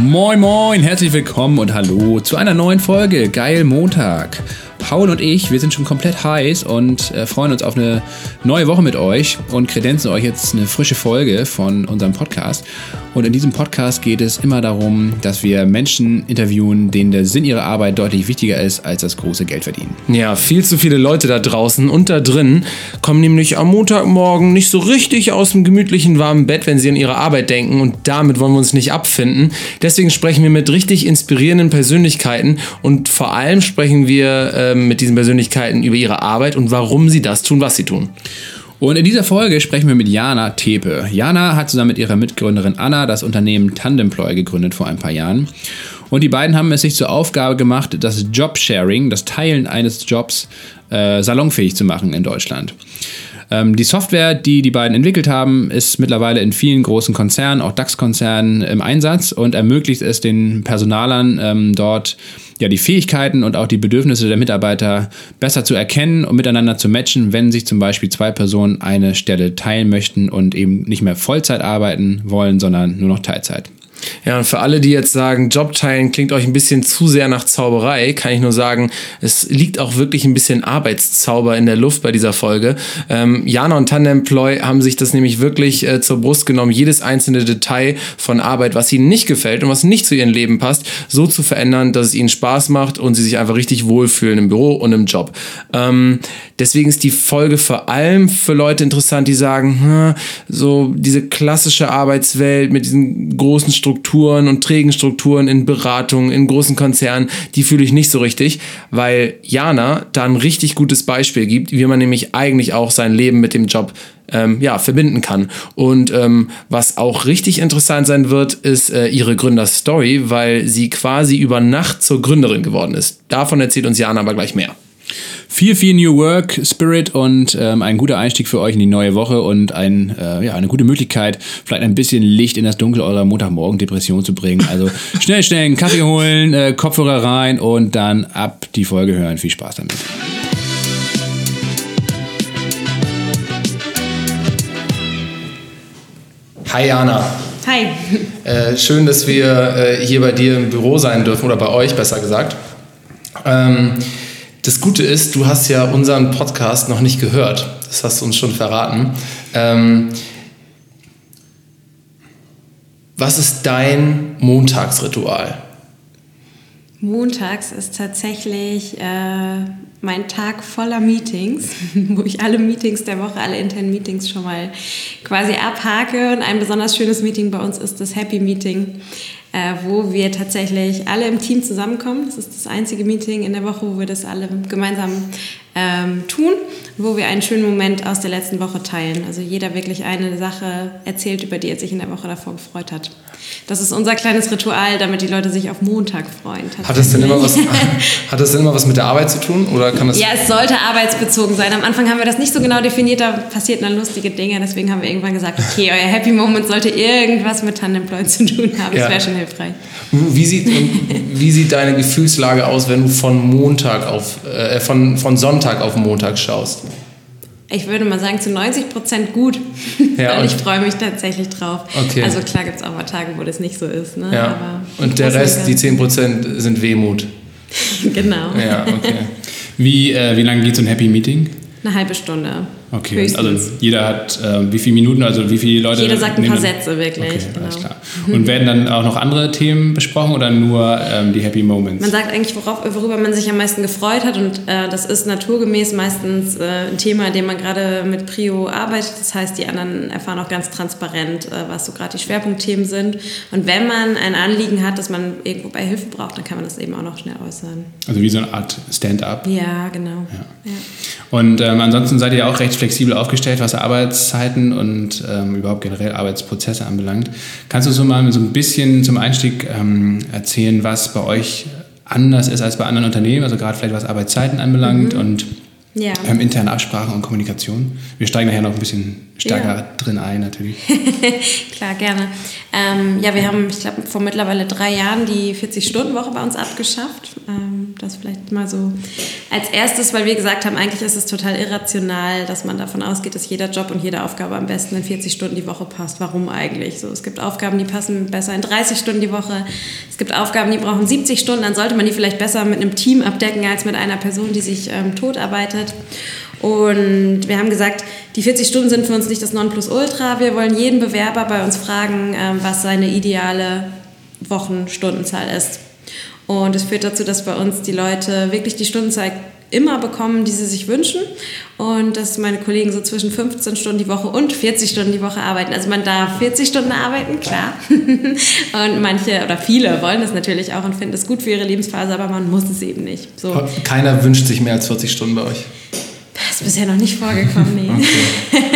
Moin Moin, herzlich willkommen und hallo zu einer neuen Folge Geil Montag. Paul und ich, wir sind schon komplett heiß und äh, freuen uns auf eine neue Woche mit euch und kredenzen euch jetzt eine frische Folge von unserem Podcast. Und in diesem Podcast geht es immer darum, dass wir Menschen interviewen, denen der Sinn ihrer Arbeit deutlich wichtiger ist als das große Geld verdienen. Ja, viel zu viele Leute da draußen und da drin kommen nämlich am Montagmorgen nicht so richtig aus dem gemütlichen warmen Bett, wenn sie an ihre Arbeit denken und damit wollen wir uns nicht abfinden. Deswegen sprechen wir mit richtig inspirierenden Persönlichkeiten und vor allem sprechen wir äh, mit diesen Persönlichkeiten über ihre Arbeit und warum sie das tun, was sie tun. Und in dieser Folge sprechen wir mit Jana Tepe. Jana hat zusammen mit ihrer Mitgründerin Anna das Unternehmen Tandemploy gegründet vor ein paar Jahren. Und die beiden haben es sich zur Aufgabe gemacht, das Jobsharing, das Teilen eines Jobs, äh, salonfähig zu machen in Deutschland. Ähm, die Software, die die beiden entwickelt haben, ist mittlerweile in vielen großen Konzernen, auch DAX-Konzernen, im Einsatz und ermöglicht es den Personalern ähm, dort, ja, die Fähigkeiten und auch die Bedürfnisse der Mitarbeiter besser zu erkennen und miteinander zu matchen, wenn sich zum Beispiel zwei Personen eine Stelle teilen möchten und eben nicht mehr Vollzeit arbeiten wollen, sondern nur noch Teilzeit. Ja, und für alle, die jetzt sagen, Jobteilen klingt euch ein bisschen zu sehr nach Zauberei, kann ich nur sagen, es liegt auch wirklich ein bisschen Arbeitszauber in der Luft bei dieser Folge. Ähm, Jana und Tandemploy haben sich das nämlich wirklich äh, zur Brust genommen, jedes einzelne Detail von Arbeit, was ihnen nicht gefällt und was nicht zu ihrem Leben passt, so zu verändern, dass es ihnen Spaß macht und sie sich einfach richtig wohlfühlen im Büro und im Job. Ähm, deswegen ist die Folge vor allem für Leute interessant, die sagen, hm, so diese klassische Arbeitswelt mit diesen großen Strukturen, Strukturen und trägen Strukturen in Beratungen, in großen Konzernen, die fühle ich nicht so richtig, weil Jana da ein richtig gutes Beispiel gibt, wie man nämlich eigentlich auch sein Leben mit dem Job ähm, ja, verbinden kann. Und ähm, was auch richtig interessant sein wird, ist äh, ihre Gründerstory, weil sie quasi über Nacht zur Gründerin geworden ist. Davon erzählt uns Jana aber gleich mehr. Viel, viel New Work Spirit und ähm, ein guter Einstieg für euch in die neue Woche und ein, äh, ja, eine gute Möglichkeit, vielleicht ein bisschen Licht in das Dunkel eurer Montagmorgen-Depression zu bringen. Also schnell, schnell einen Kaffee holen, äh, Kopfhörer rein und dann ab die Folge hören. Viel Spaß damit. Hi Jana. Hi. Äh, schön, dass wir äh, hier bei dir im Büro sein dürfen oder bei euch besser gesagt. Ähm, das Gute ist, du hast ja unseren Podcast noch nicht gehört. Das hast du uns schon verraten. Ähm, was ist dein Montagsritual? Montags ist tatsächlich äh, mein Tag voller Meetings, wo ich alle Meetings der Woche, alle internen Meetings schon mal quasi abhake. Und ein besonders schönes Meeting bei uns ist das Happy Meeting äh, wo wir tatsächlich alle im Team zusammenkommen. Das ist das einzige Meeting in der Woche, wo wir das alle gemeinsam ähm, tun, wo wir einen schönen Moment aus der letzten Woche teilen. Also jeder wirklich eine Sache erzählt, über die er sich in der Woche davor gefreut hat. Das ist unser kleines Ritual, damit die Leute sich auf Montag freuen. Hat das denn immer was, hat das denn immer was mit der Arbeit zu tun? Oder kann das ja, es sollte arbeitsbezogen sein. Am Anfang haben wir das nicht so genau definiert, da passierten dann lustige Dinge. Deswegen haben wir irgendwann gesagt, okay, euer Happy Moment sollte irgendwas mit Tandemploy zu tun haben. Das wäre schon hilfreich. Wie sieht, wie sieht deine Gefühlslage aus, wenn du von Montag auf, äh, von, von Sonntag Sonntag auf Montag schaust? Ich würde mal sagen, zu 90 Prozent gut, ja, weil ich freue mich tatsächlich drauf. Okay. Also klar gibt es auch mal Tage, wo das nicht so ist. Ne? Ja. Und der Rest, die 10 Prozent, sind Wehmut. genau. Ja, okay. Wie, äh, wie lange geht so ein Happy Meeting? Eine halbe Stunde. Okay, Höchstens. also jeder hat äh, wie viele Minuten, also wie viele Leute? Jeder sagt ein paar Sätze, wirklich. Okay, genau. alles klar. Und werden dann auch noch andere Themen besprochen oder nur ähm, die Happy Moments? Man sagt eigentlich, worauf, worüber man sich am meisten gefreut hat und äh, das ist naturgemäß meistens äh, ein Thema, in dem man gerade mit Prio arbeitet. Das heißt, die anderen erfahren auch ganz transparent, äh, was so gerade die Schwerpunktthemen sind. Und wenn man ein Anliegen hat, dass man irgendwo bei Hilfe braucht, dann kann man das eben auch noch schnell äußern. Also wie so eine Art Stand-up? Ja, genau. Ja. Ja. Und ähm, ansonsten seid ihr auch recht flexibel aufgestellt, was Arbeitszeiten und ähm, überhaupt generell Arbeitsprozesse anbelangt. Kannst du so mal so ein bisschen zum Einstieg ähm, erzählen, was bei euch anders ist als bei anderen Unternehmen, also gerade vielleicht was Arbeitszeiten anbelangt mhm. und ja. ähm, interne Absprachen und Kommunikation? Wir steigen nachher noch ein bisschen stärker Ja. drin ein, natürlich. Klar, gerne. Ähm, ja, wir haben, ich glaube, vor mittlerweile drei Jahren die 40-Stunden-Woche bei uns abgeschafft. Ähm, das vielleicht mal so als erstes, weil wir gesagt haben, eigentlich ist es total irrational, dass man davon ausgeht, dass jeder Job und jede Aufgabe am besten in 40 Stunden die Woche passt. Warum eigentlich? So, es gibt Aufgaben, die passen besser in 30 Stunden die Woche. Es gibt Aufgaben, die brauchen 70 Stunden. Dann sollte man die vielleicht besser mit einem Team abdecken als mit einer Person, die sich ähm, totarbeitet. Und wir haben gesagt, die 40 Stunden sind für uns nicht das Nonplusultra. Wir wollen jeden Bewerber bei uns fragen, ähm, was seine ideale Wochenstundenzahl ist. Und es führt dazu, dass bei uns die Leute wirklich die Stundenzahl immer bekommen, die sie sich wünschen. Und dass meine Kollegen so zwischen 15 Stunden die Woche und 40 Stunden die Woche arbeiten. Also man darf 40 Stunden arbeiten, klar. und manche oder viele wollen das natürlich auch und finden es gut für ihre Lebensphase, aber man muss es eben nicht. So. Keiner wünscht sich mehr als 40 Stunden bei euch. Das ist bisher noch nicht vorgekommen, nee.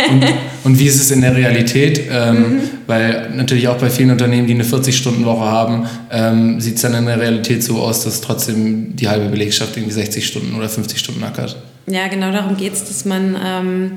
Und, und wie ist es in der Realität? Ähm, Weil natürlich auch bei vielen Unternehmen, die eine 40-Stunden-Woche haben, ähm, sieht es dann in der Realität so aus, dass trotzdem die halbe Belegschaft irgendwie 60 Stunden oder 50 Stunden ackert. Ja, genau darum geht es, dass man ähm,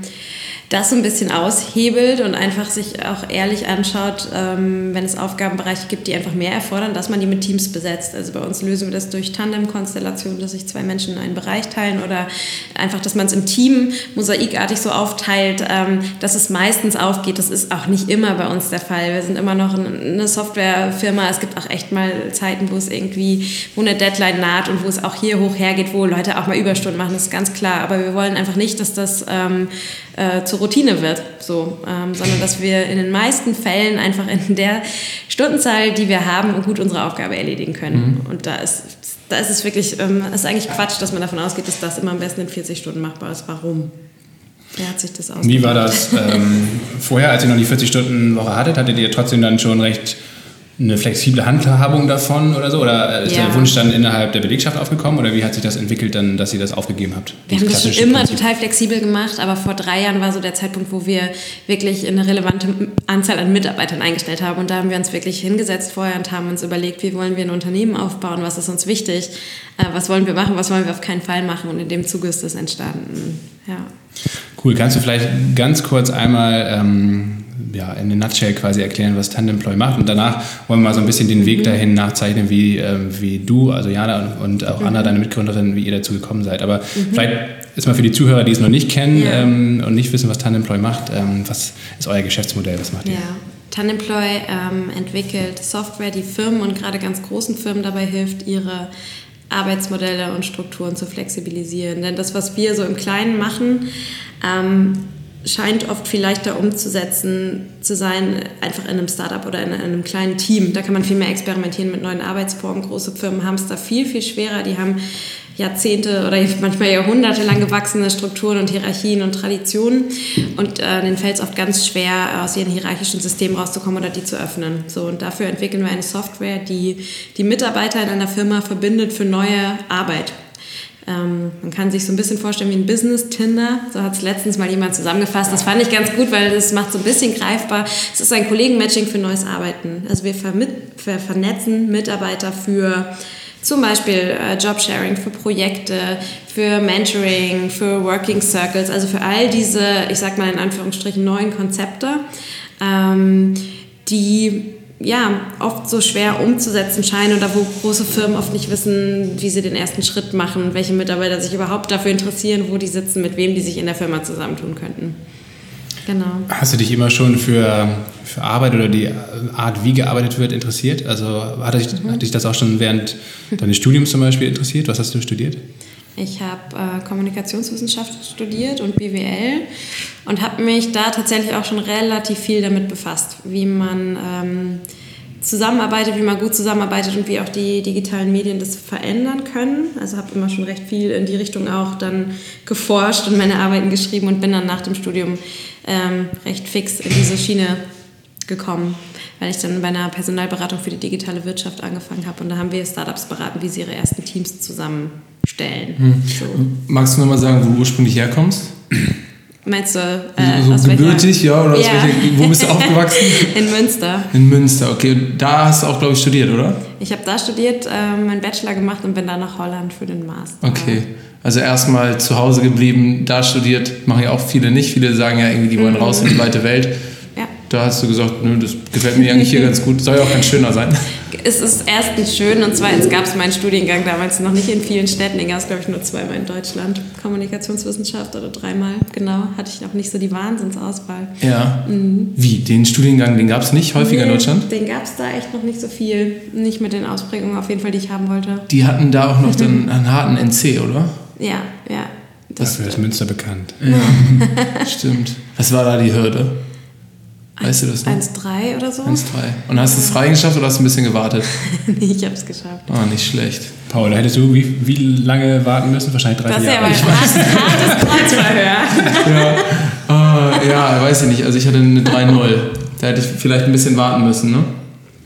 das so ein bisschen aushebelt und einfach sich auch ehrlich anschaut, ähm, wenn es Aufgabenbereiche gibt, die einfach mehr erfordern, dass man die mit Teams besetzt. Also bei uns lösen wir das durch Tandem-Konstellationen, dass sich zwei Menschen in einen Bereich teilen oder einfach, dass man es im Team mosaikartig so aufteilt, ähm, dass es meistens aufgeht. Das ist auch nicht immer bei uns der Fall. Wir sind immer noch eine Softwarefirma. Es gibt auch echt mal Zeiten, wo es irgendwie, wo eine Deadline naht und wo es auch hier hoch hergeht, wo Leute auch mal Überstunden machen, das ist ganz klar. Aber wir wollen einfach nicht, dass das ähm, äh, zur Routine wird, so, ähm, sondern dass wir in den meisten Fällen einfach in der Stundenzahl, die wir haben, gut unsere Aufgabe erledigen können. Und da ist, da ist es wirklich, ähm, es ist eigentlich Quatsch, dass man davon ausgeht, dass das immer am besten in 40 Stunden machbar ist. Warum? Wer hat sich das ausgedacht? Wie war das ähm, vorher, als ihr noch die 40-Stunden-Woche hattet? Hattet ihr trotzdem dann schon recht eine flexible Handhabung davon oder so? Oder ist Ja. der Wunsch dann innerhalb der Belegschaft aufgekommen? Oder wie hat sich das entwickelt, dann, dass ihr das aufgegeben habt? Wir haben das schon immer Prinzip. total flexibel gemacht, aber vor drei Jahren war so der Zeitpunkt, wo wir wirklich eine relevante Anzahl an Mitarbeitern eingestellt haben. Und da haben wir uns wirklich hingesetzt vorher und haben uns überlegt, wie wollen wir ein Unternehmen aufbauen, was ist uns wichtig, äh, was wollen wir machen, was wollen wir auf keinen Fall machen. Und in dem Zuge ist das entstanden. Ja. Cool, kannst du vielleicht ganz kurz einmal ähm, ja, in a nutshell quasi erklären, was Tandemploy macht und danach wollen wir mal so ein bisschen den Weg dahin nachzeichnen, wie, ähm, wie du, also Jana und, auch Anna, deine Mitgründerin, wie ihr dazu gekommen seid. Aber vielleicht ist mal für die Zuhörer, die es noch nicht kennen Ja. ähm, und nicht wissen, was Tandemploy macht, ähm, was ist euer Geschäftsmodell, was macht ihr? Ja, Tandemploy ähm, entwickelt Software, die Firmen und gerade ganz großen Firmen dabei hilft, ihre Arbeitsmodelle und Strukturen zu flexibilisieren. Denn das, was wir so im Kleinen machen, ähm, scheint oft viel leichter umzusetzen zu sein, einfach in einem Startup oder in einem kleinen Team. Da kann man viel mehr experimentieren mit neuen Arbeitsformen. Große Firmen haben es da viel, viel schwerer. Die haben Jahrzehnte oder manchmal Jahrhunderte lang gewachsene Strukturen und Hierarchien und Traditionen und äh, denen fällt es oft ganz schwer, aus ihren hierarchischen Systemen rauszukommen oder die zu öffnen. So, und dafür entwickeln wir eine Software, die die Mitarbeiter in einer Firma verbindet für neue Arbeit. Ähm, man kann sich so ein bisschen vorstellen wie ein Business-Tinder. So hat es letztens mal jemand zusammengefasst. Das fand ich ganz gut, weil das macht so ein bisschen greifbar. Es ist ein Kollegenmatching für neues Arbeiten. Also wir, wir vernetzen Mitarbeiter für zum Beispiel äh, Jobsharing, für Projekte, für Mentoring, für Working Circles, also für all diese, ich sag mal in Anführungsstrichen, neuen Konzepte, ähm, die ja, oft so schwer umzusetzen scheinen oder wo große Firmen oft nicht wissen, wie sie den ersten Schritt machen, welche Mitarbeiter sich überhaupt dafür interessieren, wo die sitzen, mit wem die sich in der Firma zusammentun könnten. Genau. Hast du dich immer schon für, für Arbeit oder die Art, wie gearbeitet wird, interessiert? Also hat dich, hat dich das auch schon während deines Studiums zum Beispiel interessiert? Was hast du studiert? Ich habe äh, Kommunikationswissenschaft studiert und BWL und habe mich da tatsächlich auch schon relativ viel damit befasst, wie man ähm, zusammenarbeitet, wie man gut zusammenarbeitet und wie auch die digitalen Medien das verändern können. Also habe immer schon recht viel in die Richtung auch dann geforscht und meine Arbeiten geschrieben und bin dann nach dem Studium ähm, recht fix in diese Schiene gekommen, weil ich dann bei einer Personalberatung für die digitale Wirtschaft angefangen habe und da haben wir Startups beraten, wie sie ihre ersten Teams zusammenstellen. So. Magst du nochmal sagen, wo du ursprünglich herkommst? Meinst du, äh, so aus gebürtig, welcher? ja? Oder Ja. welcher, wo bist du aufgewachsen? In Münster. In Münster, okay. Und da hast du auch, glaube ich, studiert, oder? Ich habe da studiert, äh, meinen Bachelor gemacht und bin dann nach Holland für den Master. Okay. Also erstmal zu Hause geblieben, da studiert, machen ja auch viele nicht. Viele sagen ja irgendwie, die wollen raus in die weite Welt. Ja. Da hast du gesagt, nö, das gefällt mir eigentlich hier ganz gut. Soll ja auch ganz schöner sein. Es ist erstens schön und zweitens gab es meinen Studiengang damals noch nicht in vielen Städten. Den gab es, glaube ich, nur zweimal in Deutschland. Kommunikationswissenschaft oder dreimal, genau. Hatte ich noch nicht so die Wahnsinnsauswahl. Ja. Wie? Den Studiengang, den gab es nicht häufiger in Nee, Deutschland? Den gab es da echt noch nicht so viel. Nicht mit den Ausprägungen auf jeden Fall, die ich haben wollte. Die hatten da auch noch den, einen harten NC, oder? Ja, ja. Dafür ist Münster bekannt. Stimmt. Was war da die Hürde? Weißt du das noch? 1,3 oder so? 1,3. Und hast du es reingeschafft oder hast du ein bisschen gewartet? nee, ich habe es geschafft. Ah, nicht schlecht. Paul, da hättest du wie, wie lange warten müssen? Wahrscheinlich drei, Das ist vier ja aber Jahre. ein hartes, Kreuzverhör. Ja, ah, ja, weiß ich nicht. Also ich hatte eine 3-0. Da hätte ich vielleicht ein bisschen warten müssen, ne?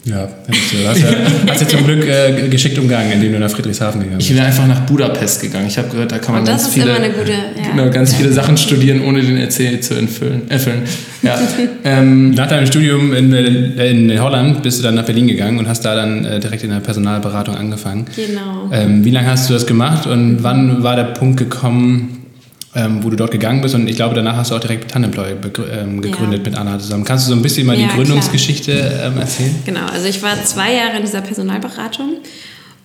Ja, hättest du. Du hast ja, hast ja zum Glück äh, geschickt umgangen, indem du nach Friedrichshafen gegangen Ich bist. wäre einfach nach Budapest gegangen. Ich habe gehört, da kann man ganz viele, gute. Ja. genau, ganz viele Sachen studieren, ohne den EC zu erfüllen. erfüllen. Ja. ähm, Nach deinem Studium in, in Holland bist du dann nach Berlin gegangen und hast da dann äh, direkt in der Personalberatung angefangen. Genau. Ähm, wie lange hast du das gemacht und wann war der Punkt gekommen, ähm, wo du dort gegangen bist? Und ich glaube, danach hast du auch direkt Tandemploy ähm, gegründet Ja. mit Anna zusammen. Kannst du so ein bisschen mal Ja, die Gründungsgeschichte ähm, erzählen? Genau, also ich war zwei Jahre in dieser Personalberatung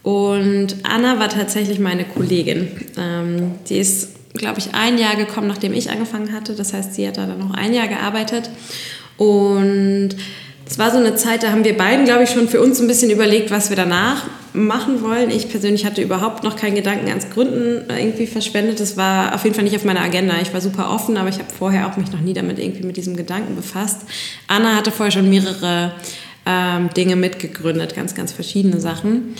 und Anna war tatsächlich meine Kollegin. Ähm, die ist, glaube ich, ein Jahr gekommen, nachdem ich angefangen hatte. Das heißt, sie hat da dann noch ein Jahr gearbeitet und es war so eine Zeit, da haben wir beiden, glaube ich, schon für uns ein bisschen überlegt, was wir danach machen wollen. Ich persönlich hatte überhaupt noch keinen Gedanken ans Gründen irgendwie verschwendet. Das war auf jeden Fall nicht auf meiner Agenda. Ich war super offen, aber ich habe vorher auch mich noch nie damit irgendwie mit diesem Gedanken befasst. Anna hatte vorher schon mehrere ähm, Dinge mitgegründet, ganz, ganz verschiedene Sachen.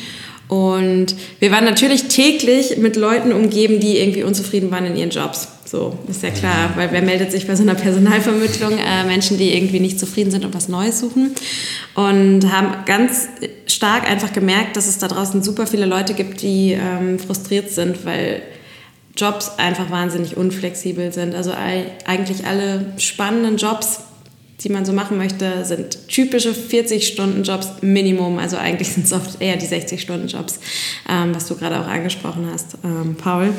Und wir waren natürlich täglich mit Leuten umgeben, die irgendwie unzufrieden waren in ihren Jobs. So, ist ja klar, weil wer meldet sich bei so einer Personalvermittlung? Äh, Menschen, die irgendwie nicht zufrieden sind und was Neues suchen. Und haben ganz stark einfach gemerkt, dass es da draußen super viele Leute gibt, die ähm, frustriert sind, weil Jobs einfach wahnsinnig unflexibel sind. Also eigentlich alle spannenden Jobs, die man so machen möchte, sind typische 40-Stunden-Jobs Minimum. Also eigentlich sind es oft eher die 60-Stunden-Jobs, ähm, was du gerade auch angesprochen hast, ähm, Paul.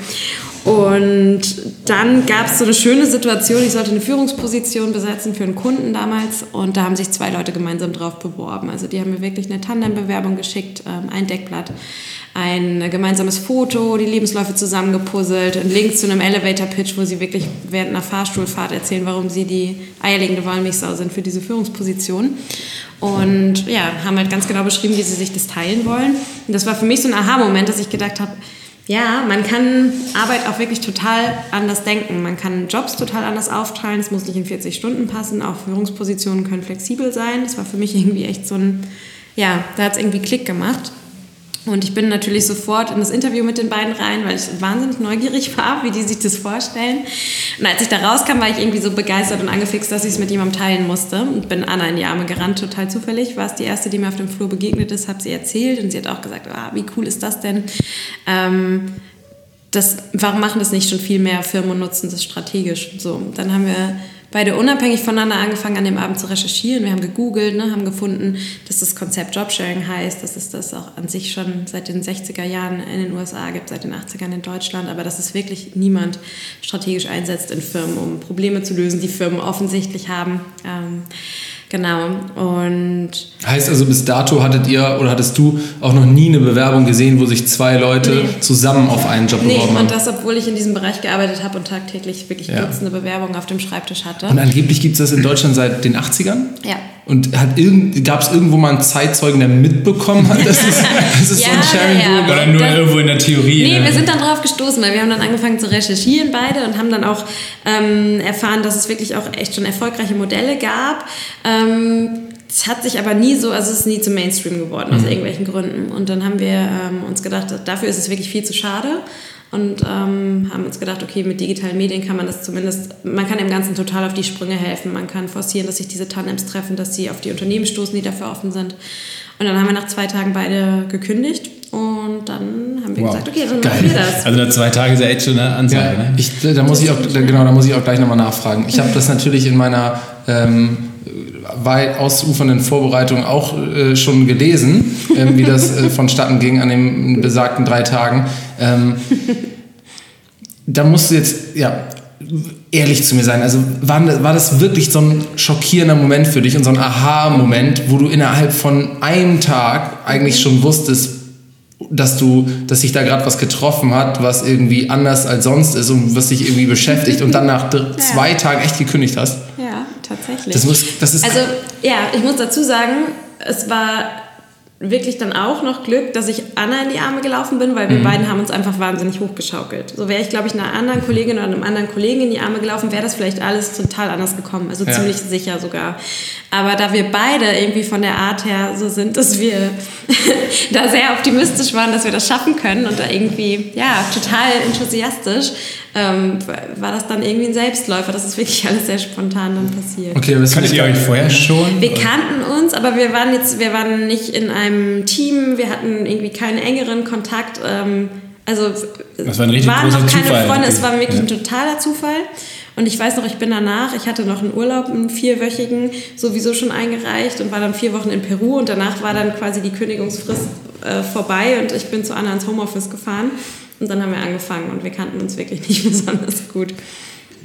Und dann gab es so eine schöne Situation, ich sollte eine Führungsposition besetzen für einen Kunden damals und da haben sich zwei Leute gemeinsam drauf beworben. Also die haben mir wirklich eine Tandembewerbung geschickt, ähm, ein Deckblatt, ein gemeinsames Foto, die Lebensläufe zusammengepuzzelt, ein Link zu einem Elevator-Pitch, wo sie wirklich während einer Fahrstuhlfahrt erzählen, warum sie die eierlegende Wollmilchsau sind für diese Führungsposition. Und ja, haben halt ganz genau beschrieben, wie sie sich das teilen wollen. Und das war für mich so ein Aha-Moment, dass ich gedacht habe, ja, man kann Arbeit auch wirklich total anders denken. Man kann Jobs total anders aufteilen. Es muss nicht in 40 Stunden passen. Auch Führungspositionen können flexibel sein. Das war für mich irgendwie echt so ein, ja, da hat es irgendwie Klick gemacht. Und ich bin natürlich sofort in das Interview mit den beiden rein, weil ich wahnsinnig neugierig war, wie die sich das vorstellen. Und als ich da rauskam, war ich irgendwie so begeistert und angefixt, dass ich es mit jemandem teilen musste. Und bin Anna in die Arme gerannt, total zufällig. War es die erste, die mir auf dem Flur begegnet ist, habe sie erzählt. Und sie hat auch gesagt, ah, wie cool ist das denn? Ähm, das, warum machen das nicht schon viel mehr Firmen und nutzen das strategisch? So, dann haben wir beide unabhängig voneinander angefangen, an dem Abend zu recherchieren. Wir haben gegoogelt, ne, haben gefunden, dass das Konzept Jobsharing heißt, dass es das auch an sich schon seit den 60er Jahren in den USA gibt, seit den 80ern in Deutschland, aber dass es wirklich niemand strategisch einsetzt in Firmen, um Probleme zu lösen, die Firmen offensichtlich haben. Ähm, genau. Und Heißt also, bis dato hattet ihr oder hattest du auch noch nie eine Bewerbung gesehen, wo sich zwei Leute Nee. zusammen auf einen Job nee, beworben haben? und das, obwohl ich in diesem Bereich gearbeitet habe und tagtäglich wirklich Ja. Dutzende Bewerbungen auf dem Schreibtisch hatte. Und angeblich gibt es das in Deutschland seit den 80ern? Ja. Und hat irgend, gab es irgendwo mal einen Zeitzeugen, der mitbekommen hat, dass es, dass es so ein Ja, Sharing ja, ja. Oder nur Das- irgendwo in der Theorie. Nee, ne? wir sind dann drauf gestoßen, weil wir haben dann angefangen zu recherchieren beide und haben dann auch ähm, erfahren, dass es wirklich auch echt schon erfolgreiche Modelle gab. Ähm, es hat sich aber nie so, also es ist nie zum Mainstream geworden aus irgendwelchen Gründen. Und dann haben wir ähm, uns gedacht, dafür ist es wirklich viel zu schade. Und ähm, haben uns gedacht, okay, mit digitalen Medien kann man das zumindest, man kann dem Ganzen total auf die Sprünge helfen. Man kann forcieren, dass sich diese Tandems treffen, dass sie auf die Unternehmen stoßen, die dafür offen sind. Und dann haben wir nach zwei Tagen beide gekündigt Und dann haben wir wow. gesagt, okay, dann machen wir das. Also nur zwei Tage ist ja echt schon eine Ansage. Ja, ne? ich, da muss ich auch, genau, da muss ich auch gleich nochmal nachfragen. Ich habe das natürlich in meiner ähm, weit ausufernden Vorbereitung auch äh, schon gelesen, äh, wie das äh, vonstatten ging an den besagten drei Tagen. Ähm, da musst du jetzt, ja, ehrlich zu mir sein. Also war, war das wirklich so ein schockierender Moment für dich und so ein Aha-Moment, wo du innerhalb von einem Tag eigentlich schon wusstest, dass du, dass sich da gerade was getroffen hat, was irgendwie anders als sonst ist und was dich irgendwie beschäftigt und dann nach ja. zwei Tagen echt gekündigt hast? Ja, tatsächlich. Das muss, das ist also ja, ich muss dazu sagen, es war wirklich dann auch noch Glück, dass ich Anna in die Arme gelaufen bin, weil wir mhm. beiden haben uns einfach wahnsinnig hochgeschaukelt. So wäre ich, glaube ich, einer anderen Kollegin oder einem anderen Kollegen in die Arme gelaufen, wäre das vielleicht alles total anders gekommen. Also ja. ziemlich sicher sogar. Aber da wir beide irgendwie von der Art her so sind, dass wir da sehr optimistisch waren, dass wir das schaffen können und da irgendwie, ja, total enthusiastisch, ähm, war das dann irgendwie ein Selbstläufer. Das ist wirklich alles sehr spontan dann passiert. Okay, was kanntet ihr euch vorher schon? Wir kannten uns, aber wir waren jetzt, wir waren nicht in einem Team, wir hatten irgendwie keinen engeren Kontakt. Ähm, also das war ein richtig waren noch keine Zufall. Freunde, es war wirklich ja. ein totaler Zufall. Und ich weiß noch, ich bin danach, ich hatte noch einen Urlaub, einen vierwöchigen, sowieso schon eingereicht und war dann vier Wochen in Peru und danach war dann quasi die Kündigungsfrist äh, vorbei und ich bin zu Anna ins Homeoffice gefahren. Und dann haben wir angefangen und wir kannten uns wirklich nicht besonders gut.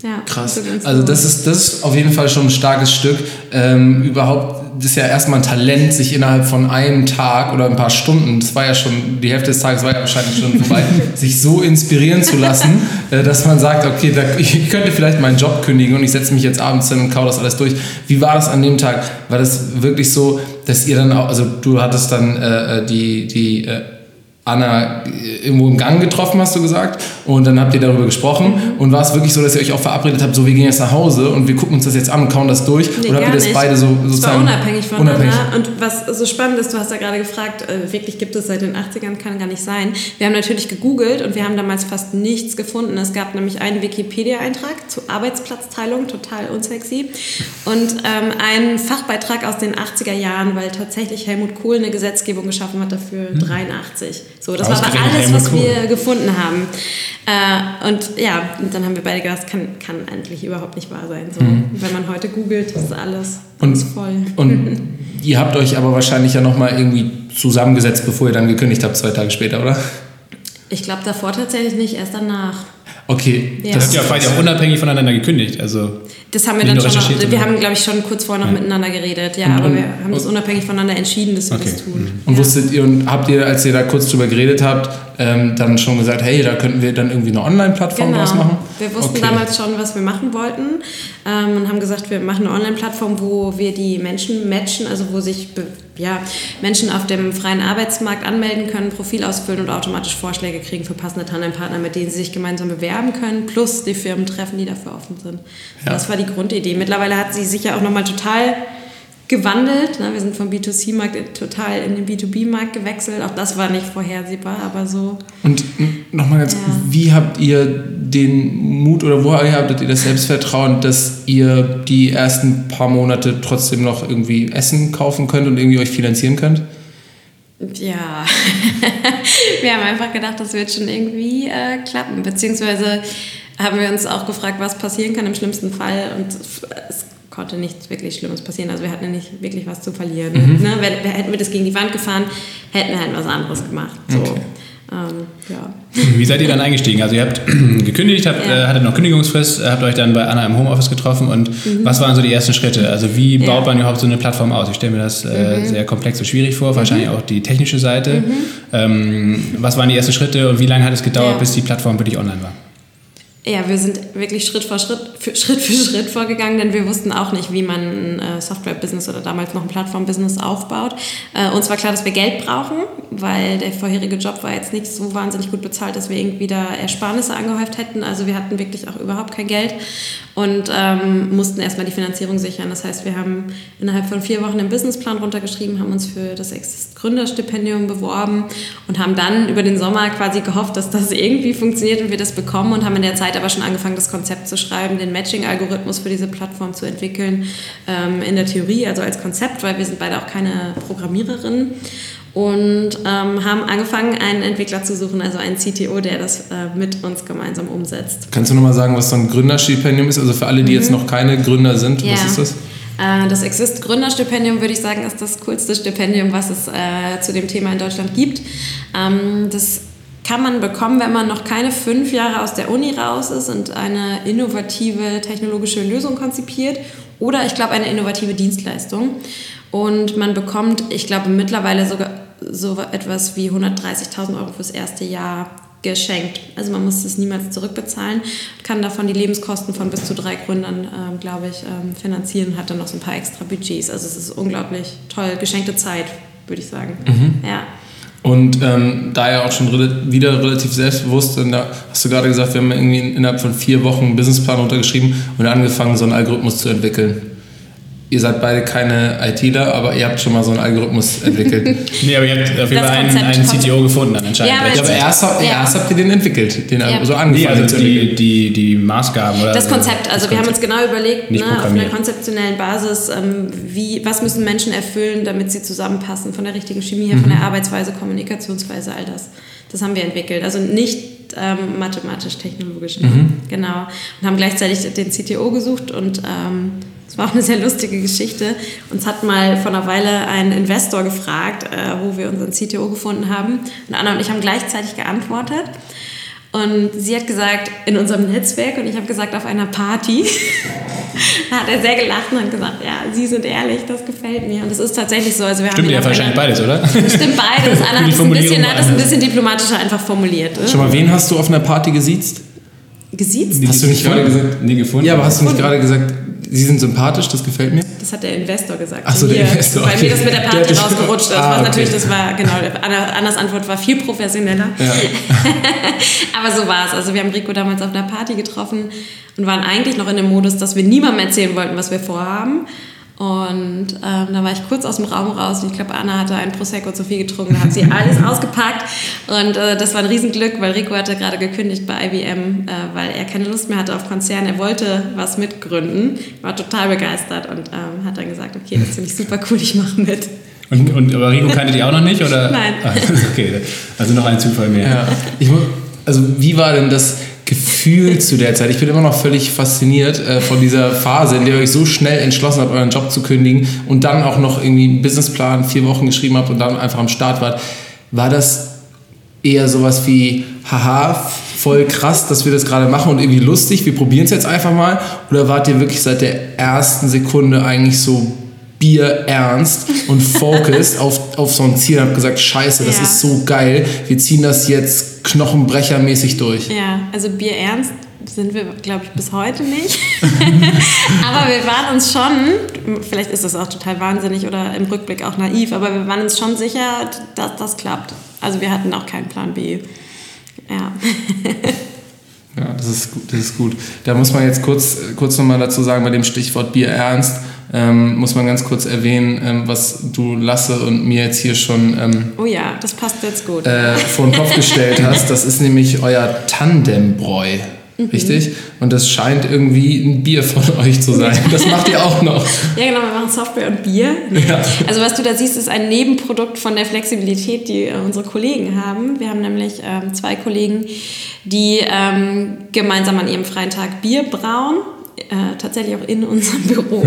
Ja, Krass. Also das ist, das ist auf jeden Fall schon ein starkes Stück. Ähm, überhaupt, das ist ja erstmal ein Talent, sich innerhalb von einem Tag oder ein paar Stunden, das war ja schon, die Hälfte des Tages war ja wahrscheinlich schon vorbei, sich so inspirieren zu lassen, äh, dass man sagt, okay, da, ich könnte vielleicht meinen Job kündigen und ich setze mich jetzt abends hin und kau das alles durch. Wie war das an dem Tag? War das wirklich so, dass ihr dann auch, also du hattest dann äh, äh die, die äh, Anna irgendwo im Gang getroffen, hast du gesagt. Und dann habt ihr darüber gesprochen. Und war es wirklich so, dass ihr euch auch verabredet habt, so wir gehen jetzt nach Hause und wir gucken uns das jetzt an und kauen das durch? Nee, Oder habt ihr das nicht. beide so sozusagen. Es war unabhängig voneinander. Unabhängig. Und was so spannend ist, du hast ja gerade gefragt, äh, wirklich gibt es seit den 80ern, kann gar nicht sein. Wir haben natürlich gegoogelt und wir haben damals fast nichts gefunden. Es gab nämlich einen Wikipedia-Eintrag zur Arbeitsplatzteilung, total unsexy. Und ähm, einen Fachbeitrag aus den 80er Jahren, weil tatsächlich Helmut Kohl eine Gesetzgebung geschaffen hat dafür, hm. 83. So, das war aber alles, was wir gefunden haben. Äh, und ja, und dann haben wir beide gedacht, das kann, kann eigentlich überhaupt nicht wahr sein. So, mhm. Wenn man heute googelt, ist alles, alles und, voll. Und ihr habt euch aber wahrscheinlich ja nochmal irgendwie zusammengesetzt, bevor ihr dann gekündigt habt, zwei Tage später, oder? Ich glaube davor tatsächlich nicht, erst danach. Okay. Ja. Das habt ihr auch unabhängig voneinander gekündigt. Also das haben wir dann schon noch, wir haben, glaube ich, schon kurz vorher noch ja. miteinander geredet, ja, und, aber wir haben das unabhängig voneinander entschieden, dass wir okay. das tun. Und ja. wusstet ihr und habt ihr, als ihr da kurz drüber geredet habt, ähm, dann schon gesagt, hey, da könnten wir dann irgendwie eine Online-Plattform genau. draus machen? Wir wussten okay. damals schon, was wir machen wollten ähm, und haben gesagt, wir machen eine Online-Plattform, wo wir die Menschen matchen, also wo sich ja, Menschen auf dem freien Arbeitsmarkt anmelden können, Profil ausfüllen und automatisch Vorschläge kriegen für passende Tandempartner, mit denen sie sich gemeinsam bewerben können, plus die Firmen treffen, die dafür offen sind. Ja. Das war die Grundidee. Mittlerweile hat sie sich ja auch nochmal total gewandelt. Ne? Wir sind vom B2C-Markt total in den B2B-Markt gewechselt. Auch das war nicht vorhersehbar, aber so. Und nochmal ganz, ja. wie habt ihr den Mut oder woher habtet ihr das Selbstvertrauen, dass ihr die ersten paar Monate trotzdem noch irgendwie Essen kaufen könnt und irgendwie euch finanzieren könnt? Ja, wir haben einfach gedacht, das wird schon irgendwie äh, klappen. Beziehungsweise haben wir uns auch gefragt, was passieren kann im schlimmsten Fall. Und es konnte nichts wirklich Schlimmes passieren. Also wir hatten ja nicht wirklich was zu verlieren. Mhm. Ne? Hätten wir das gegen die Wand gefahren, hätten wir halt was anderes gemacht. So. Okay. Ähm, ja. Wie seid ihr dann eingestiegen? Also ihr habt gekündigt, habt, ja. äh, hattet noch Kündigungsfrist, habt euch dann bei Anna im Homeoffice getroffen und mhm. was waren so die ersten Schritte? Also wie baut ja. man überhaupt so eine Plattform aus? Ich stelle mir das äh, mhm. sehr komplex und schwierig vor, wahrscheinlich mhm. auch die technische Seite. Mhm. Ähm, was waren die ersten Schritte und wie lange hat es gedauert, bis die Plattform wirklich online war? Ja, wir sind wirklich Schritt für Schritt, für Schritt für Schritt vorgegangen, denn wir wussten auch nicht, wie man ein äh, Software-Business oder damals noch ein Plattform-Business aufbaut. Äh, uns war klar, dass wir Geld brauchen, weil der vorherige Job war jetzt nicht so wahnsinnig gut bezahlt, dass wir irgendwie da Ersparnisse angehäuft hätten. Also wir hatten wirklich auch überhaupt kein Geld und ähm, mussten erstmal die Finanzierung sichern. Das heißt, wir haben innerhalb von vier Wochen den Businessplan runtergeschrieben, haben uns für das Gründerstipendium beworben und haben dann über den Sommer quasi gehofft, dass das irgendwie funktioniert und wir das bekommen und haben in der Zeit aber schon angefangen, das Konzept zu schreiben, den Matching-Algorithmus für diese Plattform zu entwickeln, ähm, in der Theorie, also als Konzept, weil wir sind beide auch keine Programmiererinnen und ähm, haben angefangen, einen Entwickler zu suchen, also einen CTO, der das äh, mit uns gemeinsam umsetzt. Kannst du nochmal sagen, was so ein Gründerstipendium ist? Also für alle, die mhm. jetzt noch keine Gründer sind, ja. was ist das? Äh, das Exist Gründerstipendium, würde ich sagen, ist das coolste Stipendium, was es äh, zu dem Thema in Deutschland gibt. Ähm, das kann man bekommen, wenn man noch keine fünf Jahre aus der Uni raus ist und eine innovative technologische Lösung konzipiert oder ich glaube eine innovative Dienstleistung. Und man bekommt, ich glaube, mittlerweile sogar so etwas wie 130.000 Euro fürs erste Jahr geschenkt. Also man muss es niemals zurückbezahlen, kann davon die Lebenskosten von bis zu drei Gründern, äh, glaube ich, ähm, finanzieren, hat dann noch so ein paar extra Budgets. Also es ist unglaublich toll, geschenkte Zeit, würde ich sagen. Mhm. Ja. Und ähm, da ja auch schon wieder relativ selbstbewusst, da hast du gerade gesagt, wir haben irgendwie innerhalb von vier Wochen einen Businessplan runtergeschrieben und angefangen, so einen Algorithmus zu entwickeln ihr seid beide keine ITler, aber ihr habt schon mal so einen Algorithmus entwickelt. nee, aber ihr habt auf jeden Fall einen, einen CTO gefunden dann anscheinend. Ja, aber, aber erst, ja. erst habt ihr den entwickelt, den ja. so angefangen nee, also die, die, die Maßgaben oder Das Konzept, also das wir Konzept. haben uns genau überlegt, ne, auf einer konzeptionellen Basis, ähm, wie, was müssen Menschen erfüllen, damit sie zusammenpassen, von der richtigen Chemie her, mhm. von der Arbeitsweise, Kommunikationsweise, all das. Das haben wir entwickelt. Also nicht ähm, mathematisch-technologisch. Mhm. Genau. Und haben gleichzeitig den CTO gesucht und ähm, das war auch eine sehr lustige Geschichte. Uns hat mal vor einer Weile ein Investor gefragt, äh, wo wir unseren CTO gefunden haben. Und Anna und ich haben gleichzeitig geantwortet. Und sie hat gesagt, in unserem Netzwerk und ich habe gesagt, auf einer Party. da hat er sehr gelacht und hat gesagt, ja, Sie sind ehrlich, das gefällt mir. Und es ist tatsächlich so. Also wir stimmt ja wahrscheinlich beides, oder? Stimmt beides. Anna hat es ein bisschen, hat ein bisschen diplomatischer einfach formuliert. Schon mal, wen hast du auf einer Party gesiezt? Gesiezt? Hast du nicht gerade gesagt? Nee, gefunden. Ja, aber hast du nicht gerade gesagt, Sie sind sympathisch, das gefällt mir. Das hat der Investor gesagt. Ach so, der Investor. Weil okay. mir das mit der Party der rausgerutscht ist. Ah, okay. natürlich, das war, genau, Annas Antwort war viel professioneller. Ja. Aber so war es. Also wir haben Rico damals auf einer Party getroffen und waren eigentlich noch in dem Modus, dass wir niemandem erzählen wollten, was wir vorhaben. Und ähm, da war ich kurz aus dem Raum raus und ich glaube, Anna hatte ein Prosecco zu viel getrunken, da hat sie alles ausgepackt und äh, das war ein Riesenglück, weil Rico hatte gerade gekündigt bei IBM, äh, weil er keine Lust mehr hatte auf Konzern, er wollte was mitgründen, war total begeistert und ähm, hat dann gesagt, okay, das finde ich super cool, ich mache mit. Und, und aber Rico kannte die auch noch nicht, oder? Nein. Ah, okay, also noch ein Zufall mehr. Ja. Ich, also wie war denn das Gefühl zu der Zeit. Ich bin immer noch völlig fasziniert äh, von dieser Phase, in der ihr euch so schnell entschlossen habt, euren Job zu kündigen und dann auch noch irgendwie einen Businessplan vier Wochen geschrieben habt und dann einfach am Start wart. War das eher sowas wie, haha, voll krass, dass wir das gerade machen und irgendwie lustig, wir probieren es jetzt einfach mal? Oder wart ihr wirklich seit der ersten Sekunde eigentlich so Bier ernst und focused auf, auf so ein Ziel und habt gesagt, scheiße, das ja. ist so geil, wir ziehen das jetzt knochenbrechermäßig durch. Ja, also Bier ernst sind wir, glaube ich, bis heute nicht. aber wir waren uns schon, vielleicht ist das auch total wahnsinnig oder im Rückblick auch naiv, aber wir waren uns schon sicher, dass das klappt. Also wir hatten auch keinen Plan B. Ja. ja, das ist, gut, das ist gut. Da muss man jetzt kurz, kurz nochmal dazu sagen, bei dem Stichwort Bier ernst ähm, muss man ganz kurz erwähnen, ähm, was du Lasse und mir jetzt hier schon ähm, oh ja, das passt jetzt gut. Äh, vor den Kopf gestellt hast. Das ist nämlich euer Tandembräu. Mhm. Richtig? Und das scheint irgendwie ein Bier von euch zu sein. Das macht ihr auch noch. ja, genau, wir machen Software und Bier. Ja. Also, was du da siehst, ist ein Nebenprodukt von der Flexibilität, die äh, unsere Kollegen haben. Wir haben nämlich ähm, zwei Kollegen, die ähm, gemeinsam an ihrem freien Tag Bier brauen äh, tatsächlich auch in unserem Büro.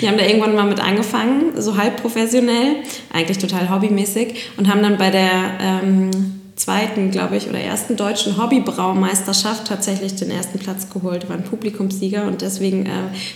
Die haben da irgendwann mal mit angefangen, so halb professionell, eigentlich total hobbymäßig und haben dann bei der ähm, zweiten, glaube ich, oder ersten deutschen Hobbybraumeisterschaft tatsächlich den ersten Platz geholt, war ein Publikumssieger und deswegen äh,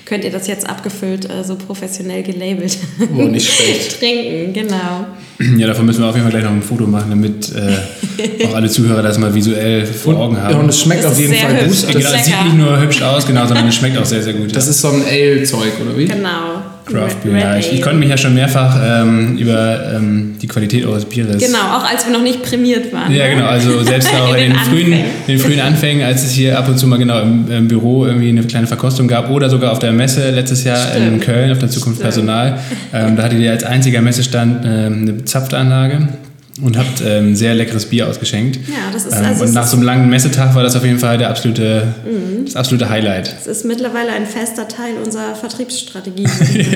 könnt ihr das jetzt abgefüllt äh, so professionell gelabelt oh, nicht schlecht. trinken, genau. Ja, davon müssen wir auf jeden Fall gleich noch ein Foto machen, damit äh, auch alle Zuhörer das mal visuell vor Augen haben. Ja, und es schmeckt auf jeden Fall hübsch. gut. Genau, es sieht nicht nur hübsch aus, genau, sondern es schmeckt auch sehr, sehr gut. Das ja. ist so ein Ale-Zeug, oder wie? Genau. Craft Beer. Ja, ich, ich, konnte mich ja schon mehrfach ähm, über ähm, die Qualität eures Bieres. Genau, auch als wir noch nicht prämiert waren. Ja, ne? genau. Also selbst auch in, den, frühen, in den frühen Anfängen, als es hier ab und zu mal genau im, im, Büro irgendwie eine kleine Verkostung gab oder sogar auf der Messe letztes Jahr Stimmt. in Köln auf der Zukunft Stimmt. Personal. Ähm, da hattet ihr als einziger Messestand ähm, eine Zapftanlage und habt ähm, sehr leckeres Bier ausgeschenkt. Ja, das ist ähm, also Und nach so einem langen Messetag war das auf jeden Fall der absolute, mhm. das absolute Highlight. Es ist mittlerweile ein fester Teil unserer Vertriebsstrategie.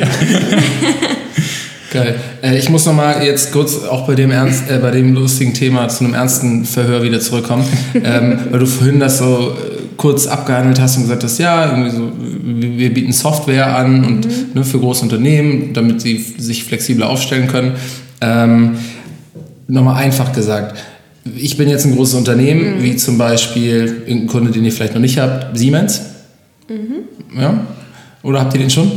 Geil. Äh, ich muss noch mal jetzt kurz auch bei dem, ernst, äh, bei dem lustigen Thema zu einem ernsten Verhör wieder zurückkommen, ähm, weil du vorhin das so äh, kurz abgehandelt hast und gesagt hast, ja, irgendwie so, wir bieten Software an und mhm. ne, für große Unternehmen, damit sie sich flexibler aufstellen können. Ähm, Nochmal einfach gesagt, ich bin jetzt ein großes Unternehmen, mhm. wie zum Beispiel irgendein Kunde, den ihr vielleicht noch nicht habt, Siemens. Mhm. Ja? Oder habt ihr den schon?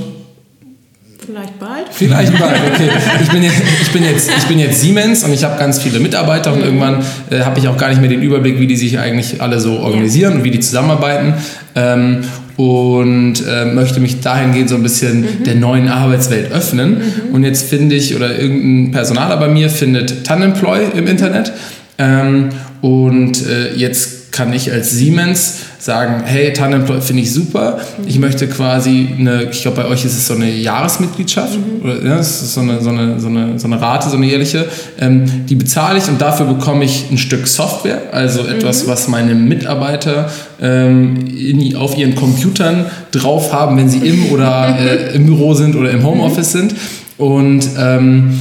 Vielleicht bald. Vielleicht bald, okay. Ich bin jetzt, ich bin jetzt, ich bin jetzt Siemens und ich habe ganz viele Mitarbeiter und mhm. irgendwann äh, habe ich auch gar nicht mehr den Überblick, wie die sich eigentlich alle so organisieren und wie die zusammenarbeiten. Ähm, und äh, möchte mich dahingehend so ein bisschen mhm. der neuen Arbeitswelt öffnen. Mhm. Und jetzt finde ich, oder irgendein Personaler bei mir findet Tanemploy im Internet. Ähm, und äh, jetzt kann ich als Siemens sagen, hey, Tandemploy finde ich super. Ich möchte quasi eine, ich glaube bei euch ist es so eine Jahresmitgliedschaft, mhm. oder ja, es ist so eine, so, eine, so, eine, so eine Rate, so eine jährliche. Ähm, die bezahle ich und dafür bekomme ich ein Stück Software, also etwas, mhm. was meine Mitarbeiter ähm, in, auf ihren Computern drauf haben, wenn sie im oder äh, im Büro sind oder im Homeoffice mhm. sind. Und ähm,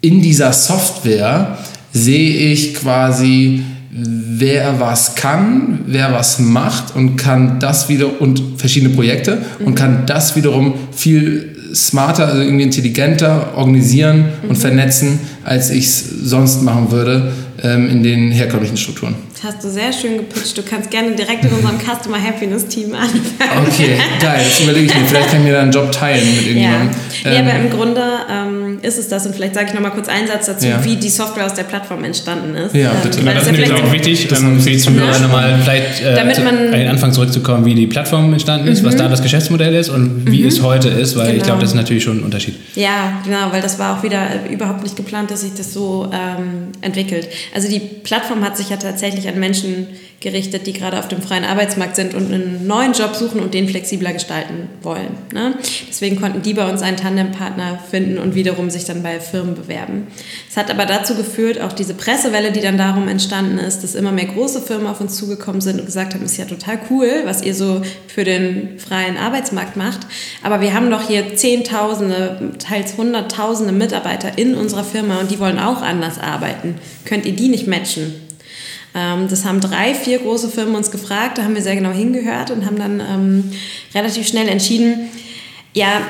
in dieser Software sehe ich quasi wer was kann, wer was macht und kann das wieder und verschiedene Projekte mhm. und kann das wiederum viel smarter, also irgendwie intelligenter organisieren mhm. und vernetzen, als ich es sonst machen würde ähm, in den herkömmlichen Strukturen hast du sehr schön gepitcht. Du kannst gerne direkt in unserem Customer Happiness Team anfangen. Okay, geil. Das überlege ich mir. Vielleicht kann ich mir da einen Job teilen mit irgendjemandem. Ja, ähm, aber im Grunde ähm, ist es das. Und vielleicht sage ich noch mal kurz einen Satz dazu, ja. wie die Software aus der Plattform entstanden ist. Ja, bitte. Ähm, weil das, das ist ja auch wichtig, ähm, für die Zuhörer nochmal vielleicht äh, Damit man, an den Anfang zurückzukommen, wie die Plattform entstanden ist, mhm. was da das Geschäftsmodell ist und wie mhm. es heute ist, weil genau. ich glaube, das ist natürlich schon ein Unterschied. Ja, genau, weil das war auch wieder überhaupt nicht geplant, dass sich das so ähm, entwickelt. Also die Plattform hat sich ja tatsächlich an Menschen gerichtet, die gerade auf dem freien Arbeitsmarkt sind und einen neuen Job suchen und den flexibler gestalten wollen. Ne? Deswegen konnten die bei uns einen Tandempartner finden und wiederum sich dann bei Firmen bewerben. Es hat aber dazu geführt, auch diese Pressewelle, die dann darum entstanden ist, dass immer mehr große Firmen auf uns zugekommen sind und gesagt haben, ist ja total cool, was ihr so für den freien Arbeitsmarkt macht. Aber wir haben doch hier Zehntausende, teils Hunderttausende Mitarbeiter in unserer Firma und die wollen auch anders arbeiten. Könnt ihr die nicht matchen? Ähm, das haben drei, vier große Firmen uns gefragt, da haben wir sehr genau hingehört und haben dann ähm, relativ schnell entschieden, ja,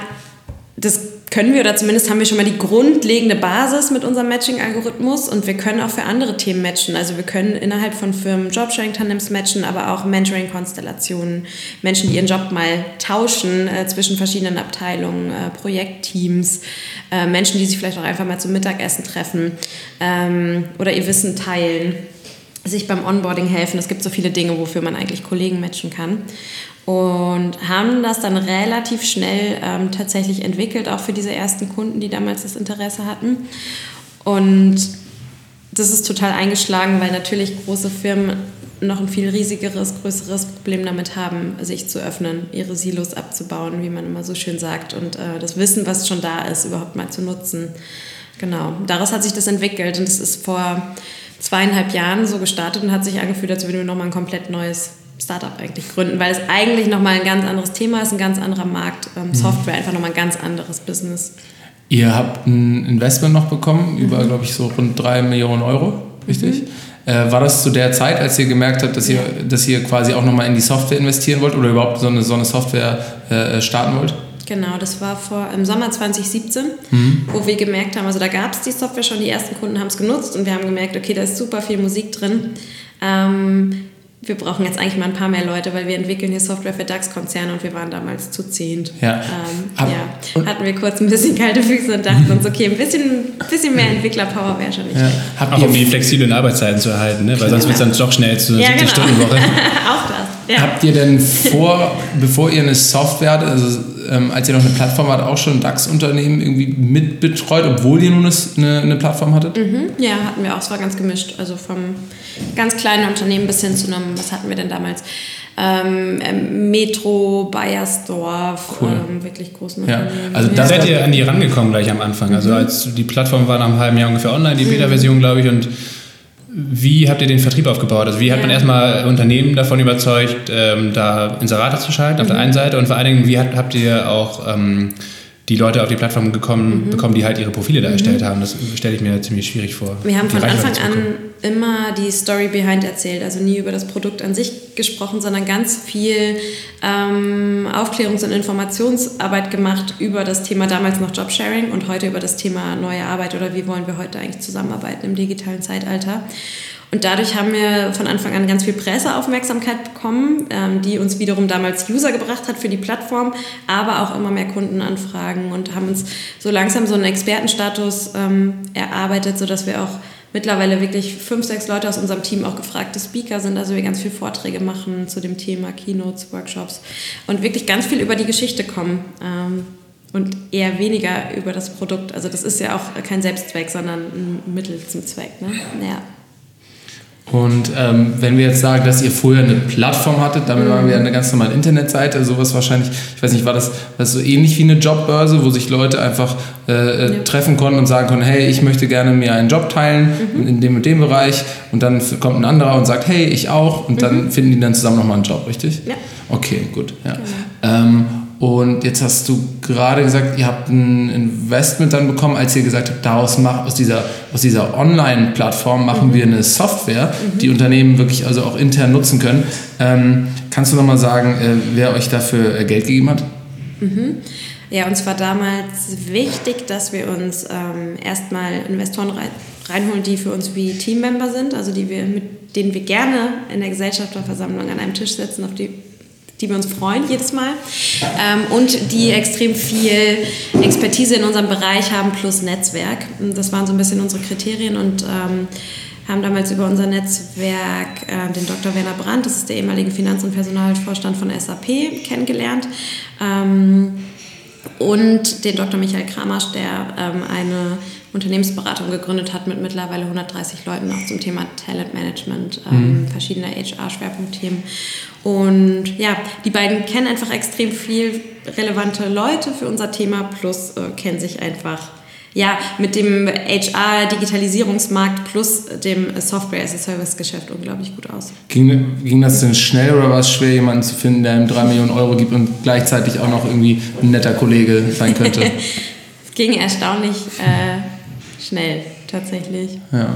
das können wir oder zumindest haben wir schon mal die grundlegende Basis mit unserem Matching-Algorithmus und wir können auch für andere Themen matchen. Also wir können innerhalb von Firmen Jobsharing-Tandems matchen, aber auch Mentoring-Konstellationen, Menschen, die ihren Job mal tauschen äh, zwischen verschiedenen Abteilungen, äh, Projektteams, äh, Menschen, die sich vielleicht auch einfach mal zum Mittagessen treffen ähm, oder ihr Wissen teilen sich beim Onboarding helfen. Es gibt so viele Dinge, wofür man eigentlich Kollegen matchen kann. Und haben das dann relativ schnell ähm, tatsächlich entwickelt, auch für diese ersten Kunden, die damals das Interesse hatten. Und das ist total eingeschlagen, weil natürlich große Firmen noch ein viel riesigeres, größeres Problem damit haben, sich zu öffnen, ihre Silos abzubauen, wie man immer so schön sagt, und äh, das Wissen, was schon da ist, überhaupt mal zu nutzen. Genau, daraus hat sich das entwickelt und es ist vor zweieinhalb Jahren so gestartet und hat sich angefühlt, als würden wir nochmal ein komplett neues Startup eigentlich gründen, weil es eigentlich nochmal ein ganz anderes Thema ist, ein ganz anderer Markt. Ähm, mhm. Software einfach nochmal ein ganz anderes Business. Ihr habt ein Investment noch bekommen, über, mhm. glaube ich, so rund drei Millionen Euro, richtig? Mhm. Äh, war das zu der Zeit, als ihr gemerkt habt, dass ihr, dass ihr quasi auch nochmal in die Software investieren wollt oder überhaupt so eine, so eine Software äh, starten wollt? Genau, das war vor im Sommer 2017, mhm. wo wir gemerkt haben, also da gab es die Software schon, die ersten Kunden haben es genutzt und wir haben gemerkt, okay, da ist super viel Musik drin. Ähm, wir brauchen jetzt eigentlich mal ein paar mehr Leute, weil wir entwickeln hier Software für DAX-Konzerne und wir waren damals zu zehnt. Ja. Ähm, ja. Hatten wir kurz ein bisschen kalte Füße und dachten uns, okay, ein bisschen, bisschen mehr Entwickler-Power wäre schon nicht ja. Habt Auch um die flexiblen Arbeitszeiten zu erhalten, ne? weil sonst wird es dann doch schnell zu einer ja, 70-Stunden-Woche. Genau. Auch das. Ja. Habt ihr denn vor, bevor ihr eine Software, also ähm, als ihr noch eine Plattform hattet, auch schon DAX-Unternehmen irgendwie mitbetreut, obwohl ihr nun eine, eine Plattform hattet? Mhm. Ja, hatten wir auch. Es war ganz gemischt. Also vom ganz kleinen Unternehmen bis hin zu einem, was hatten wir denn damals? Ähm, ähm Metro, Bayersdorf, cool. ähm, wirklich großen ja. Unternehmen. Also da ja. seid ihr an die rangekommen gleich am Anfang. Also mhm. als die Plattform war nach einem halben Jahr ungefähr online, die mhm. Beta-Version, glaube ich, und wie habt ihr den Vertrieb aufgebaut? Also wie hat man erstmal Unternehmen davon überzeugt, ähm, da Inserate zu schalten auf mhm. der einen Seite und vor allen Dingen, wie hat, habt ihr auch ähm, die Leute auf die Plattform gekommen, mhm. bekommen, die halt ihre Profile da mhm. erstellt haben. Das stelle ich mir ziemlich schwierig vor. Wir haben von Anfang an immer die Story behind erzählt, also nie über das Produkt an sich gesprochen, sondern ganz viel ähm, Aufklärungs- und Informationsarbeit gemacht über das Thema damals noch Jobsharing und heute über das Thema neue Arbeit oder wie wollen wir heute eigentlich zusammenarbeiten im digitalen Zeitalter. Und dadurch haben wir von Anfang an ganz viel Presseaufmerksamkeit bekommen, ähm, die uns wiederum damals User gebracht hat für die Plattform, aber auch immer mehr Kundenanfragen und haben uns so langsam so einen Expertenstatus ähm, erarbeitet, sodass wir auch mittlerweile wirklich fünf, sechs Leute aus unserem Team auch gefragte Speaker sind, also wir ganz viele Vorträge machen zu dem Thema, Keynotes, Workshops und wirklich ganz viel über die Geschichte kommen. Ähm, und eher weniger über das Produkt. Also das ist ja auch kein Selbstzweck, sondern ein Mittel zum Zweck. Ne? Ja. Und ähm, wenn wir jetzt sagen, dass ihr vorher eine Plattform hattet, damit waren wir eine ganz normale Internetseite, sowas wahrscheinlich, ich weiß nicht, war das, das so ähnlich wie eine Jobbörse, wo sich Leute einfach äh, äh, ja. treffen konnten und sagen konnten, hey, ich möchte gerne mir einen Job teilen mhm. in dem und dem Bereich und dann kommt ein anderer und sagt, hey, ich auch und mhm. dann finden die dann zusammen nochmal einen Job, richtig? Ja. Okay, gut. Ja. Genau. Ähm, und jetzt hast du gerade gesagt, ihr habt ein Investment dann bekommen, als ihr gesagt habt, daraus mach, aus dieser, aus dieser Online-Plattform machen mhm. wir eine Software, mhm. die Unternehmen wirklich also auch intern nutzen können. Ähm, kannst du nochmal sagen, äh, wer euch dafür äh, Geld gegeben hat? Mhm. Ja, uns war damals wichtig, dass wir uns ähm, erstmal Investoren rein, reinholen, die für uns wie Teammember sind, also die wir, mit denen wir gerne in der Gesellschafterversammlung an einem Tisch sitzen, auf die die wir uns freuen jedes Mal ähm, und die extrem viel Expertise in unserem Bereich haben plus Netzwerk. Das waren so ein bisschen unsere Kriterien und ähm, haben damals über unser Netzwerk äh, den Dr. Werner Brandt, das ist der ehemalige Finanz- und Personalvorstand von SAP, kennengelernt. Ähm, und den Dr. Michael Kramasch, der ähm, eine Unternehmensberatung gegründet hat mit mittlerweile 130 Leuten auch zum Thema Talentmanagement, ähm, mhm. verschiedene HR-Schwerpunktthemen. Und ja, die beiden kennen einfach extrem viel relevante Leute für unser Thema, plus äh, kennen sich einfach ja, mit dem HR-Digitalisierungsmarkt plus dem Software-as-a-Service-Geschäft unglaublich gut aus. Ging, ging das denn schnell oder war es schwer, jemanden zu finden, der ihm drei Millionen Euro gibt und gleichzeitig auch noch irgendwie ein netter Kollege sein könnte? es ging erstaunlich äh, schnell, tatsächlich. Ja,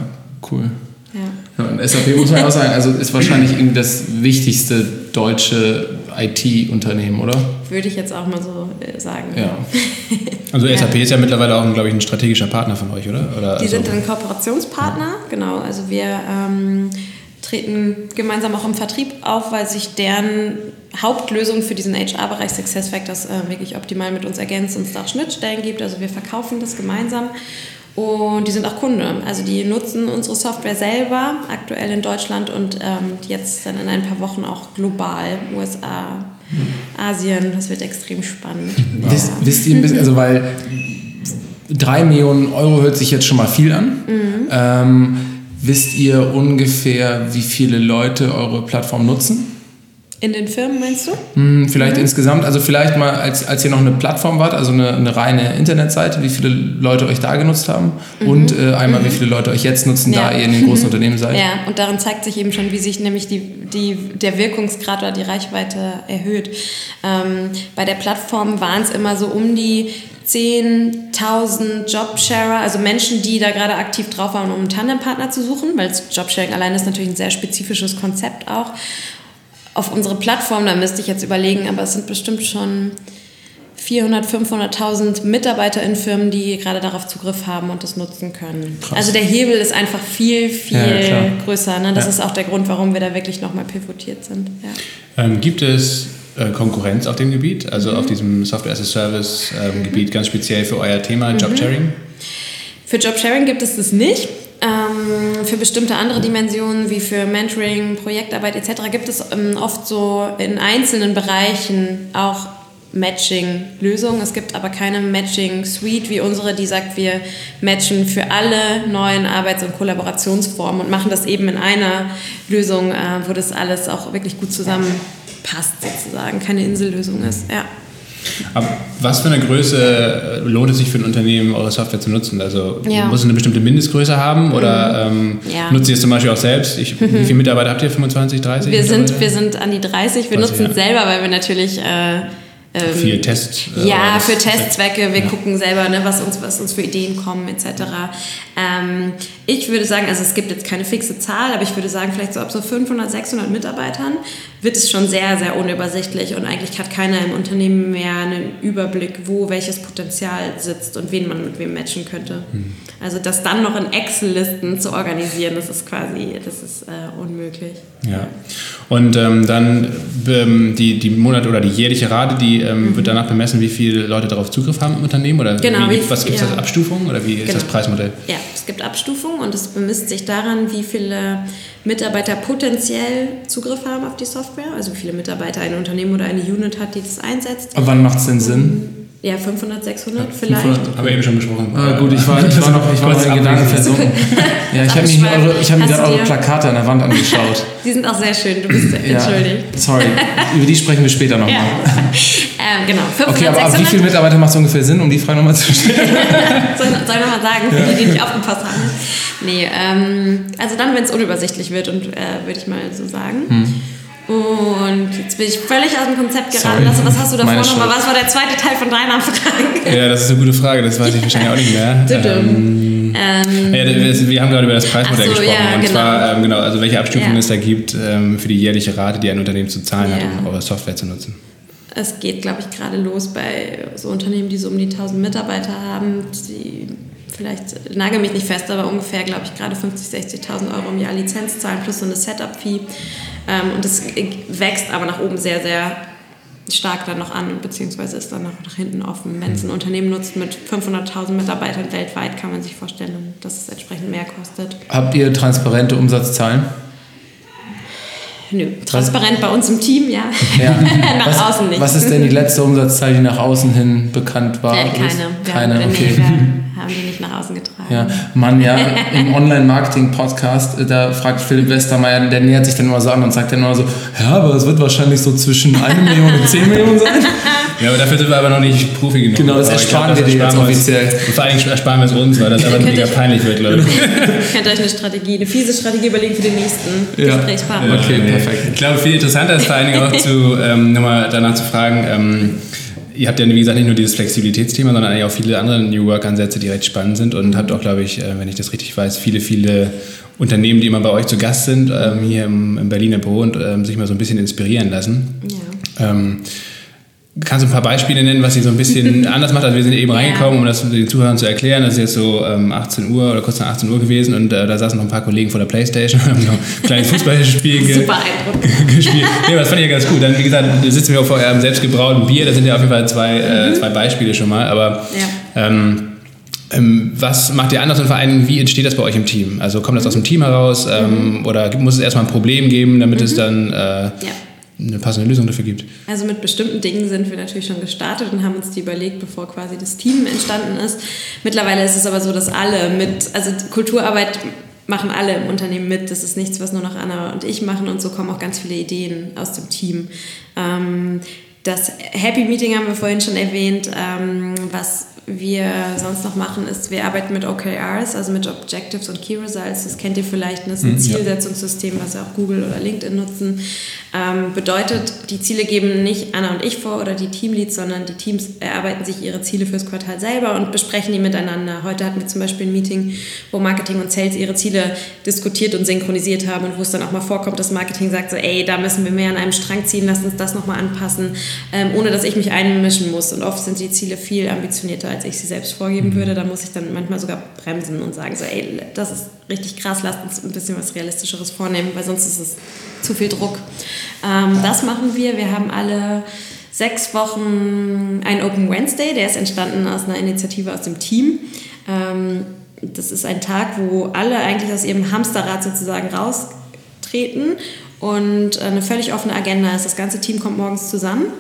cool. Ja. ja. und SAP muss man auch sagen, also ist wahrscheinlich irgendwie das wichtigste deutsche IT-Unternehmen, oder? Würde ich jetzt auch mal so äh, sagen. Ja. Also SAP ja. ist ja mittlerweile auch, glaube ich, ein strategischer Partner von euch, oder? oder Die also sind ein Kooperationspartner, ja. genau. Also wir ähm, treten gemeinsam auch im Vertrieb auf, weil sich deren Hauptlösung für diesen HR-Bereich SuccessFactors äh, wirklich optimal mit uns ergänzt und es da auch Schnittstellen gibt. Also wir verkaufen das gemeinsam und die sind auch Kunde. Also die nutzen unsere Software selber, aktuell in Deutschland und ähm, jetzt dann in ein paar Wochen auch global, USA, Asien. Das wird extrem spannend. Wow. Wisst, wisst ihr ein bisschen, also weil drei Millionen Euro hört sich jetzt schon mal viel an. Mhm. Ähm, wisst ihr ungefähr, wie viele Leute eure Plattform nutzen? In den Firmen meinst du? Hm, vielleicht mhm. insgesamt, also vielleicht mal, als, als ihr noch eine Plattform wart, also eine, eine reine Internetseite, wie viele Leute euch da genutzt haben mhm. und äh, einmal, mhm. wie viele Leute euch jetzt nutzen, ja. da ihr in den großen Unternehmen seid. Ja, und darin zeigt sich eben schon, wie sich nämlich die, die, der Wirkungsgrad oder die Reichweite erhöht. Ähm, bei der Plattform waren es immer so um die 10.000 Jobsharer, also Menschen, die da gerade aktiv drauf waren, um einen Tandempartner zu suchen, weil Jobsharing allein ist natürlich ein sehr spezifisches Konzept auch auf unsere Plattform, da müsste ich jetzt überlegen, aber es sind bestimmt schon 400, 500.000 Mitarbeiter in Firmen, die gerade darauf Zugriff haben und das nutzen können. Krass. Also der Hebel ist einfach viel, viel ja, größer. Ne? Das ja. ist auch der Grund, warum wir da wirklich nochmal pivotiert sind. Ja. Ähm, gibt es äh, Konkurrenz auf dem Gebiet, also mhm. auf diesem Software-as-a-Service-Gebiet, ähm, mhm. ganz speziell für euer Thema mhm. Jobsharing? Für Jobsharing gibt es das nicht. Ähm, für bestimmte andere Dimensionen wie für Mentoring, Projektarbeit etc. gibt es ähm, oft so in einzelnen Bereichen auch Matching-Lösungen. Es gibt aber keine Matching-Suite wie unsere, die sagt, wir matchen für alle neuen Arbeits- und Kollaborationsformen und machen das eben in einer Lösung, äh, wo das alles auch wirklich gut zusammenpasst sozusagen, keine Insellösung ist. Ja. Aber was für eine Größe äh, lohnt es sich für ein Unternehmen, eure Software zu nutzen? Also ja. muss es eine bestimmte Mindestgröße haben oder mhm. ähm, ja. nutzt ihr es zum Beispiel auch selbst? Ich, mhm. Wie viele Mitarbeiter habt ihr? 25, 30? Wir sind, wir sind an die 30. Wir nutzen es ja. selber, weil wir natürlich äh, ähm, Viel Test. äh, ja, für Testzwecke. Wir ja. gucken selber, ne, was, uns, was uns für Ideen kommen, etc. Ähm, ich würde sagen, also es gibt jetzt keine fixe Zahl, aber ich würde sagen, vielleicht so ab so 500, 600 Mitarbeitern wird es schon sehr, sehr unübersichtlich und eigentlich hat keiner im Unternehmen mehr einen Überblick, wo welches Potenzial sitzt und wen man mit wem matchen könnte. Hm. Also das dann noch in Excel-Listen zu organisieren, das ist quasi, das ist äh, unmöglich. Ja. Und ähm, dann ähm, die, die Monat- oder die jährliche Rate, die ähm, mhm. wird danach bemessen, wie viele Leute darauf Zugriff haben im Unternehmen? Oder genau, wie, was gibt es ja. als Abstufung oder wie ist das genau. Preismodell? Ja, es gibt Abstufungen und es bemisst sich daran, wie viele Mitarbeiter potenziell Zugriff haben auf die Software, also wie viele Mitarbeiter ein Unternehmen oder eine Unit hat, die das einsetzt. Aber wann macht es denn Sinn? Ja, 500, 600 vielleicht. 500, aber eben schon besprochen. Ah, gut, ich war, ich war noch, ich war noch in Gedanken versunken. ja, ich habe mir, eure, ich hab mir gerade eure Plakate an der Wand angeschaut. Die sind auch sehr schön, du bist ja, entschuldigt. Sorry, über die sprechen wir später nochmal. Ja. ähm, genau, 500, Okay, aber 600? ab wie viele Mitarbeiter macht es ungefähr Sinn, um die Frage nochmal zu stellen? soll, soll ich nochmal sagen, für die, die nicht aufgepasst haben? Nee, ähm, also dann, wenn es unübersichtlich wird, und äh, würde ich mal so sagen. Hm. Und jetzt bin ich völlig aus dem Konzept geraten. Sorry. Was hast du davor nochmal? Was war der zweite Teil von deiner Frage? Ja, das ist eine gute Frage. Das weiß ich wahrscheinlich auch nicht mehr. ähm, ähm, ja, wir haben gerade über das Preismodell so, gesprochen. Ja, und genau. zwar, ähm, genau, also welche Abstufungen ja. es da gibt ähm, für die jährliche Rate, die ein Unternehmen zu zahlen hat, um eure Software zu nutzen. Es geht, glaube ich, gerade los bei so Unternehmen, die so um die 1000 Mitarbeiter haben, die vielleicht, nagel mich nicht fest, aber ungefähr, glaube ich, gerade 50.000, 60.000 Euro im Jahr Lizenz zahlen plus so eine Setup-Fee. Ähm, und das wächst aber nach oben sehr, sehr stark dann noch an, beziehungsweise ist dann noch nach hinten offen. Wenn es ein Unternehmen nutzt mit 500.000 Mitarbeitern weltweit, kann man sich vorstellen, dass es entsprechend mehr kostet. Habt ihr transparente Umsatzzahlen? Nö, transparent bei uns im Team, ja. ja. nach was, außen nicht. Was ist denn die letzte Umsatzzahl, die nach außen hin bekannt war? Ja, keine. Keine, okay. Nee, haben die nicht nach außen getragen. Ja, Mann, ja, im Online-Marketing-Podcast, äh, da fragt Philipp Westermeier, der nähert sich dann immer so an und sagt dann immer so, ja, aber es wird wahrscheinlich so zwischen 1 Million und 10 Millionen sein. Ja, aber dafür sind wir aber noch nicht Profi genug. Genau, das ersparen glaub, wir dir jetzt offiziell. vor allem ersparen wir es uns, weil das aber mega peinlich wird, glaube ich. könnt euch eine Strategie, eine fiese Strategie überlegen für den nächsten ja. Gesprächspartner. Okay, perfekt. Ich glaube, viel interessanter ist vor allen Dingen auch zu, ähm, nochmal danach zu fragen, ähm, ihr habt ja, wie gesagt, nicht nur dieses Flexibilitätsthema, sondern eigentlich auch viele andere New Work-Ansätze, die recht spannend sind und mhm. habt auch, glaube ich, äh, wenn ich das richtig weiß, viele, viele Unternehmen, die immer bei euch zu Gast sind, ähm, hier im, im Berliner Büro und ähm, sich mal so ein bisschen inspirieren lassen. Ja. Kannst du ein paar Beispiele nennen, was sie so ein bisschen anders macht? Also wir sind eben ja. reingekommen, um das den Zuhörern zu erklären. Das ist jetzt so ähm, 18 Uhr oder kurz nach 18 Uhr gewesen und äh, da saßen noch ein paar Kollegen vor der Playstation und haben noch ein kleines Fußballspiel ge gespielt. Ja, das fand ich ja ganz gut. Dann, wie gesagt, sitzen wir auch vor eurem selbstgebrauten Bier. Das sind ja auf jeden Fall zwei, äh, mhm. zwei Beispiele schon mal. Aber ja. ähm, ähm, was macht ihr anders und vor allem, wie entsteht das bei euch im Team? Also kommt das aus dem Team heraus ähm, mhm. oder muss es erstmal ein Problem geben, damit es mhm. dann... Äh, ja eine passende Lösung dafür gibt. Also mit bestimmten Dingen sind wir natürlich schon gestartet und haben uns die überlegt, bevor quasi das Team entstanden ist. Mittlerweile ist es aber so, dass alle mit, also Kulturarbeit machen alle im Unternehmen mit. Das ist nichts, was nur noch Anna und ich machen und so kommen auch ganz viele Ideen aus dem Team. Ähm, das Happy Meeting haben wir vorhin schon erwähnt, ähm, was wir sonst noch machen, ist, wir arbeiten mit OKRs, also mit Objectives und Key Results. Das kennt ihr vielleicht. Das ist ein mhm, Zielsetzungssystem, was ja auch Google oder LinkedIn nutzen. Ähm, bedeutet, die Ziele geben nicht Anna und ich vor oder die Teamleads, sondern die Teams erarbeiten sich ihre Ziele fürs Quartal selber und besprechen die miteinander. Heute hatten wir zum Beispiel ein Meeting, wo Marketing und Sales ihre Ziele diskutiert und synchronisiert haben und wo es dann auch mal vorkommt, dass Marketing sagt so, ey, da müssen wir mehr an einem Strang ziehen, lass uns das nochmal anpassen, ähm, ohne dass ich mich einmischen muss. Und oft sind die Ziele viel ambitionierter als ich sie selbst vorgeben mhm. würde. Da muss ich dann manchmal sogar bremsen und sagen, so, ey, das ist richtig krass, lasst uns ein bisschen was Realistischeres vornehmen, weil sonst ist es zu viel Druck. Ähm, das machen wir. Wir haben alle sechs Wochen ein Open Wednesday, der ist entstanden aus einer Initiative aus dem Team. Ähm, das ist ein Tag, wo alle eigentlich aus ihrem Hamsterrad sozusagen raustreten und eine völlig offene Agenda ist. Das ganze Team kommt morgens zusammen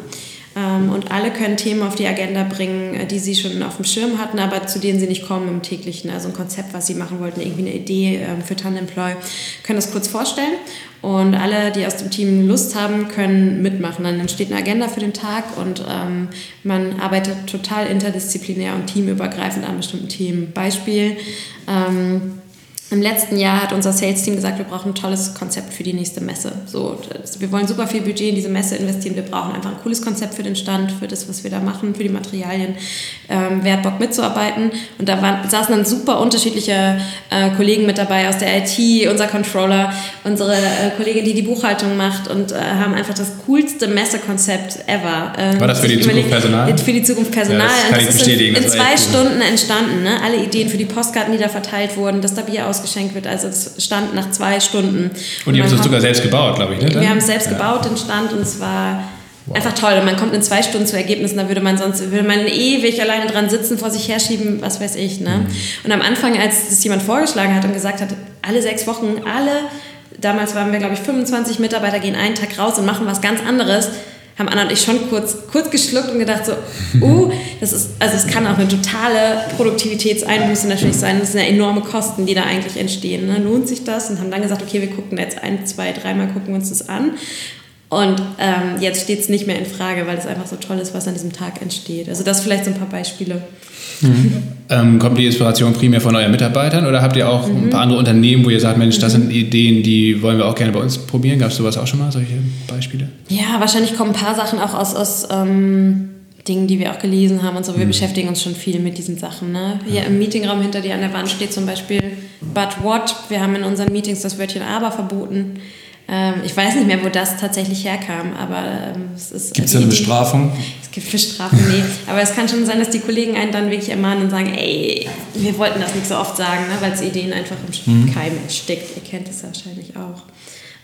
und alle können Themen auf die Agenda bringen, äh, die sie schon auf dem Schirm hatten, aber zu denen sie nicht kommen im täglichen. Also ein Konzept, was sie machen wollten, irgendwie eine Idee ähm, für Tandemploy, können das kurz vorstellen. Und alle, die aus dem Team Lust haben, können mitmachen. Dann entsteht eine Agenda für den Tag und ähm, man arbeitet total interdisziplinär und teamübergreifend an bestimmten Themen. Beispiel. Ähm, im letzten Jahr hat unser Sales-Team gesagt, wir brauchen ein tolles Konzept für die nächste Messe. So, wir wollen super viel Budget in diese Messe investieren. Wir brauchen einfach ein cooles Konzept für den Stand, für das, was wir da machen, für die Materialien. Ähm, wer hat Bock mitzuarbeiten? Und da waren, saßen dann super unterschiedliche äh, Kollegen mit dabei aus der IT, unser Controller, unsere äh, Kollegin, die die Buchhaltung macht und äh, haben einfach das coolste Messekonzept ever. Ähm, War das für die Zukunft Personal? Für die Zukunft Personal. Ja, das kann ich bestätigen. In, in zwei Stunden entstanden. Ne? Alle Ideen für die Postkarten, die da verteilt wurden, das da Bier aus ausgeschenkt wird. Also es stand nach zwei Stunden. Und ihr habt es sogar selbst gebaut, glaube ich, ne? Wir haben es selbst ja. gebaut, den Stand, und es war wow. einfach toll. Und man kommt in zwei Stunden zu Ergebnissen, da würde man sonst würde man ewig alleine dran sitzen, vor sich herschieben, was weiß ich. Ne? Mhm. Und am Anfang, als das jemand vorgeschlagen hat und gesagt hat, alle sechs Wochen, alle, damals waren wir, glaube ich, 25 Mitarbeiter, gehen einen Tag raus und machen was ganz anderes haben Anna und ich schon kurz, kurz geschluckt und gedacht so, uh, das ist, also es kann auch eine totale Produktivitätseinbuße natürlich sein. Das sind ja enorme Kosten, die da eigentlich entstehen. Ne? Lohnt sich das? Und haben dann gesagt, okay, wir gucken jetzt ein, zwei, dreimal gucken wir uns das an. Und ähm, jetzt steht es nicht mehr in Frage, weil es einfach so toll ist, was an diesem Tag entsteht. Also das vielleicht so ein paar Beispiele. Mhm. Ähm, kommt die Inspiration primär von euren Mitarbeitern oder habt ihr auch mhm. ein paar andere Unternehmen, wo ihr sagt, Mensch, das sind Ideen, die wollen wir auch gerne bei uns probieren? Gab es sowas auch schon mal, solche Beispiele? Ja, wahrscheinlich kommen ein paar Sachen auch aus, aus ähm, Dingen, die wir auch gelesen haben und so. Wir mhm. beschäftigen uns schon viel mit diesen Sachen. Ne? Hier im Meetingraum hinter dir an der Wand steht zum Beispiel But what? Wir haben in unseren Meetings das Wörtchen aber verboten. Ähm, ich weiß nicht mehr, wo das tatsächlich herkam, aber ähm, es ist. Gibt es eine Bestrafung? Es gibt Bestrafung, nee. Aber es kann schon sein, dass die Kollegen einen dann wirklich ermahnen und sagen, ey, wir wollten das nicht so oft sagen, ne, weil es Ideen einfach im mhm. Keim erstickt. Ihr kennt es wahrscheinlich auch.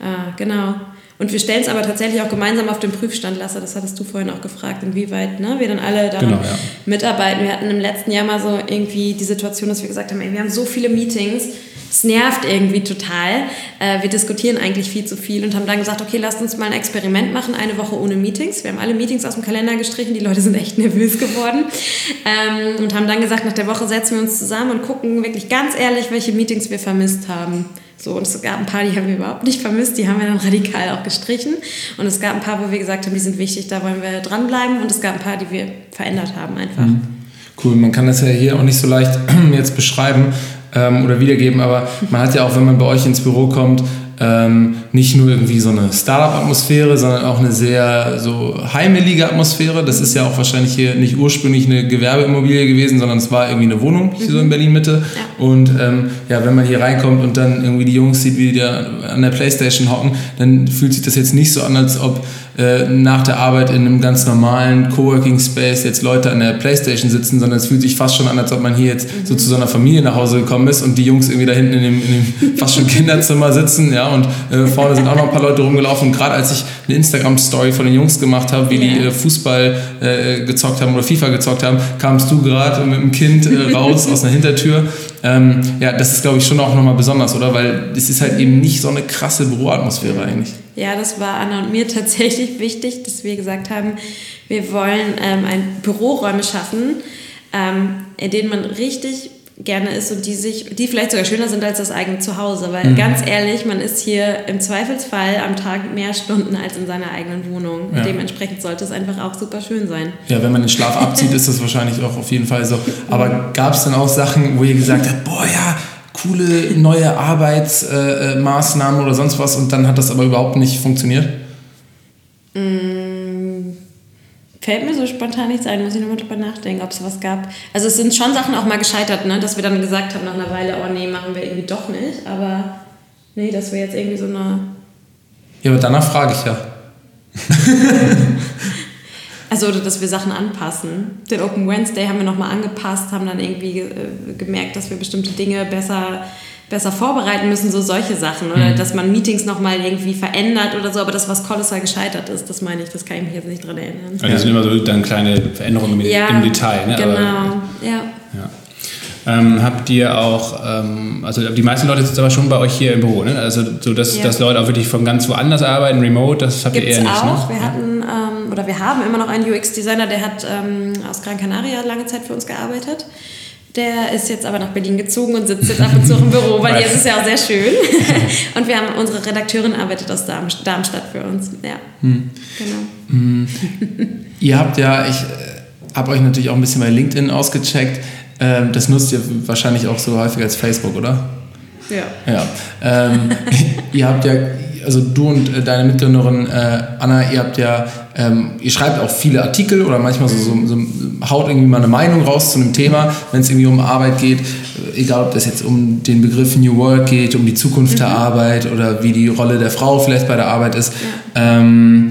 Ah, genau. Und wir stellen es aber tatsächlich auch gemeinsam auf den Prüfstand, Lasse, das hattest du vorhin auch gefragt, inwieweit ne, wir dann alle daran genau, ja. mitarbeiten. Wir hatten im letzten Jahr mal so irgendwie die Situation, dass wir gesagt haben, ey, wir haben so viele Meetings, es nervt irgendwie total. Äh, wir diskutieren eigentlich viel zu viel und haben dann gesagt, okay, lasst uns mal ein Experiment machen, eine Woche ohne Meetings. Wir haben alle Meetings aus dem Kalender gestrichen, die Leute sind echt nervös geworden ähm, und haben dann gesagt, nach der Woche setzen wir uns zusammen und gucken wirklich ganz ehrlich, welche Meetings wir vermisst haben. So, und es gab ein paar, die haben wir überhaupt nicht vermisst, die haben wir dann radikal auch gestrichen. Und es gab ein paar, wo wir gesagt haben, die sind wichtig, da wollen wir dranbleiben. Und es gab ein paar, die wir verändert haben einfach. Mhm. Cool, man kann das ja hier auch nicht so leicht jetzt beschreiben ähm, oder wiedergeben, aber man hat ja auch, wenn man bei euch ins Büro kommt, ähm, nicht nur irgendwie so eine Startup-Atmosphäre, sondern auch eine sehr so heimelige Atmosphäre. Das ist ja auch wahrscheinlich hier nicht ursprünglich eine Gewerbeimmobilie gewesen, sondern es war irgendwie eine Wohnung hier mhm. so in Berlin-Mitte. Ja. Und ähm, ja, wenn man hier reinkommt und dann irgendwie die Jungs sieht, wie die da an der Playstation hocken, dann fühlt sich das jetzt nicht so an, als ob äh, nach der Arbeit in einem ganz normalen Coworking Space jetzt Leute an der Playstation sitzen, sondern es fühlt sich fast schon an, als ob man hier jetzt mhm. so zu so einer Familie nach Hause gekommen ist und die Jungs irgendwie da hinten in dem, in dem fast schon Kinderzimmer sitzen, ja, und äh, vorne sind auch noch ein paar Leute rumgelaufen. Und gerade als ich eine Instagram-Story von den Jungs gemacht habe, wie die äh, Fußball äh, gezockt haben oder FIFA gezockt haben, kamst du gerade mit dem Kind äh, raus aus einer Hintertür. Ähm, ja, das ist, glaube ich, schon auch nochmal besonders, oder? Weil es ist halt eben nicht so eine krasse Büroatmosphäre eigentlich. Ja, das war Anna und mir tatsächlich wichtig, dass wir gesagt haben, wir wollen ähm, ein Büroräume schaffen, ähm, in denen man richtig gerne ist und die sich, die vielleicht sogar schöner sind als das eigene Zuhause. Weil mhm. ganz ehrlich, man ist hier im Zweifelsfall am Tag mehr Stunden als in seiner eigenen Wohnung. Ja. Dementsprechend sollte es einfach auch super schön sein. Ja, wenn man den Schlaf abzieht, ist das wahrscheinlich auch auf jeden Fall so. Aber gab es dann auch Sachen, wo ihr gesagt habt, boah ja, coole neue Arbeitsmaßnahmen äh, oder sonst was und dann hat das aber überhaupt nicht funktioniert? Mm, fällt mir so spontan nichts ein, muss ich nochmal drüber nachdenken, ob es was gab. Also es sind schon Sachen auch mal gescheitert, ne? dass wir dann gesagt haben nach einer Weile, oh nee, machen wir irgendwie doch nicht, aber nee, dass wir jetzt irgendwie so eine... Ja, aber danach frage ich ja. Also, oder dass wir Sachen anpassen. Den Open Wednesday haben wir nochmal angepasst, haben dann irgendwie äh, gemerkt, dass wir bestimmte Dinge besser, besser vorbereiten müssen, so solche Sachen. Oder mhm. dass man Meetings nochmal irgendwie verändert oder so, aber das, was kolossal gescheitert ist, das meine ich, das kann ich mich jetzt nicht dran erinnern. Also das sind immer so dann kleine Veränderungen im, ja, im Detail. Ne? Genau, aber, ja. ja. Ähm, habt ihr auch, ähm, also die meisten Leute sitzen aber schon bei euch hier im Büro, ne? Also so, dass, ja. dass Leute auch wirklich von ganz woanders arbeiten, remote, das habt Gibt's ihr eher nicht, auch. Ne? Wir hatten, ähm, oder wir haben immer noch einen UX-Designer, der hat ähm, aus Gran Canaria lange Zeit für uns gearbeitet. Der ist jetzt aber nach Berlin gezogen und sitzt jetzt ab und zu im Büro, weil hier ist es ja auch sehr schön. und wir haben unsere Redakteurin arbeitet aus Darmstadt für uns. Ja, hm. genau. Hm. Ihr habt ja, ich äh, habe euch natürlich auch ein bisschen bei LinkedIn ausgecheckt. Ähm, das nutzt ihr wahrscheinlich auch so häufig als Facebook, oder? Ja. ja. Ähm, ihr habt ja, also du und äh, deine Mitgründerin äh, Anna, ihr habt ja, ähm, ihr schreibt auch viele Artikel oder manchmal so, so, so haut irgendwie mal eine Meinung raus zu einem Thema, wenn es irgendwie um Arbeit geht, äh, egal ob das jetzt um den Begriff New Work geht, um die Zukunft mhm. der Arbeit oder wie die Rolle der Frau vielleicht bei der Arbeit ist. Ja. Ähm,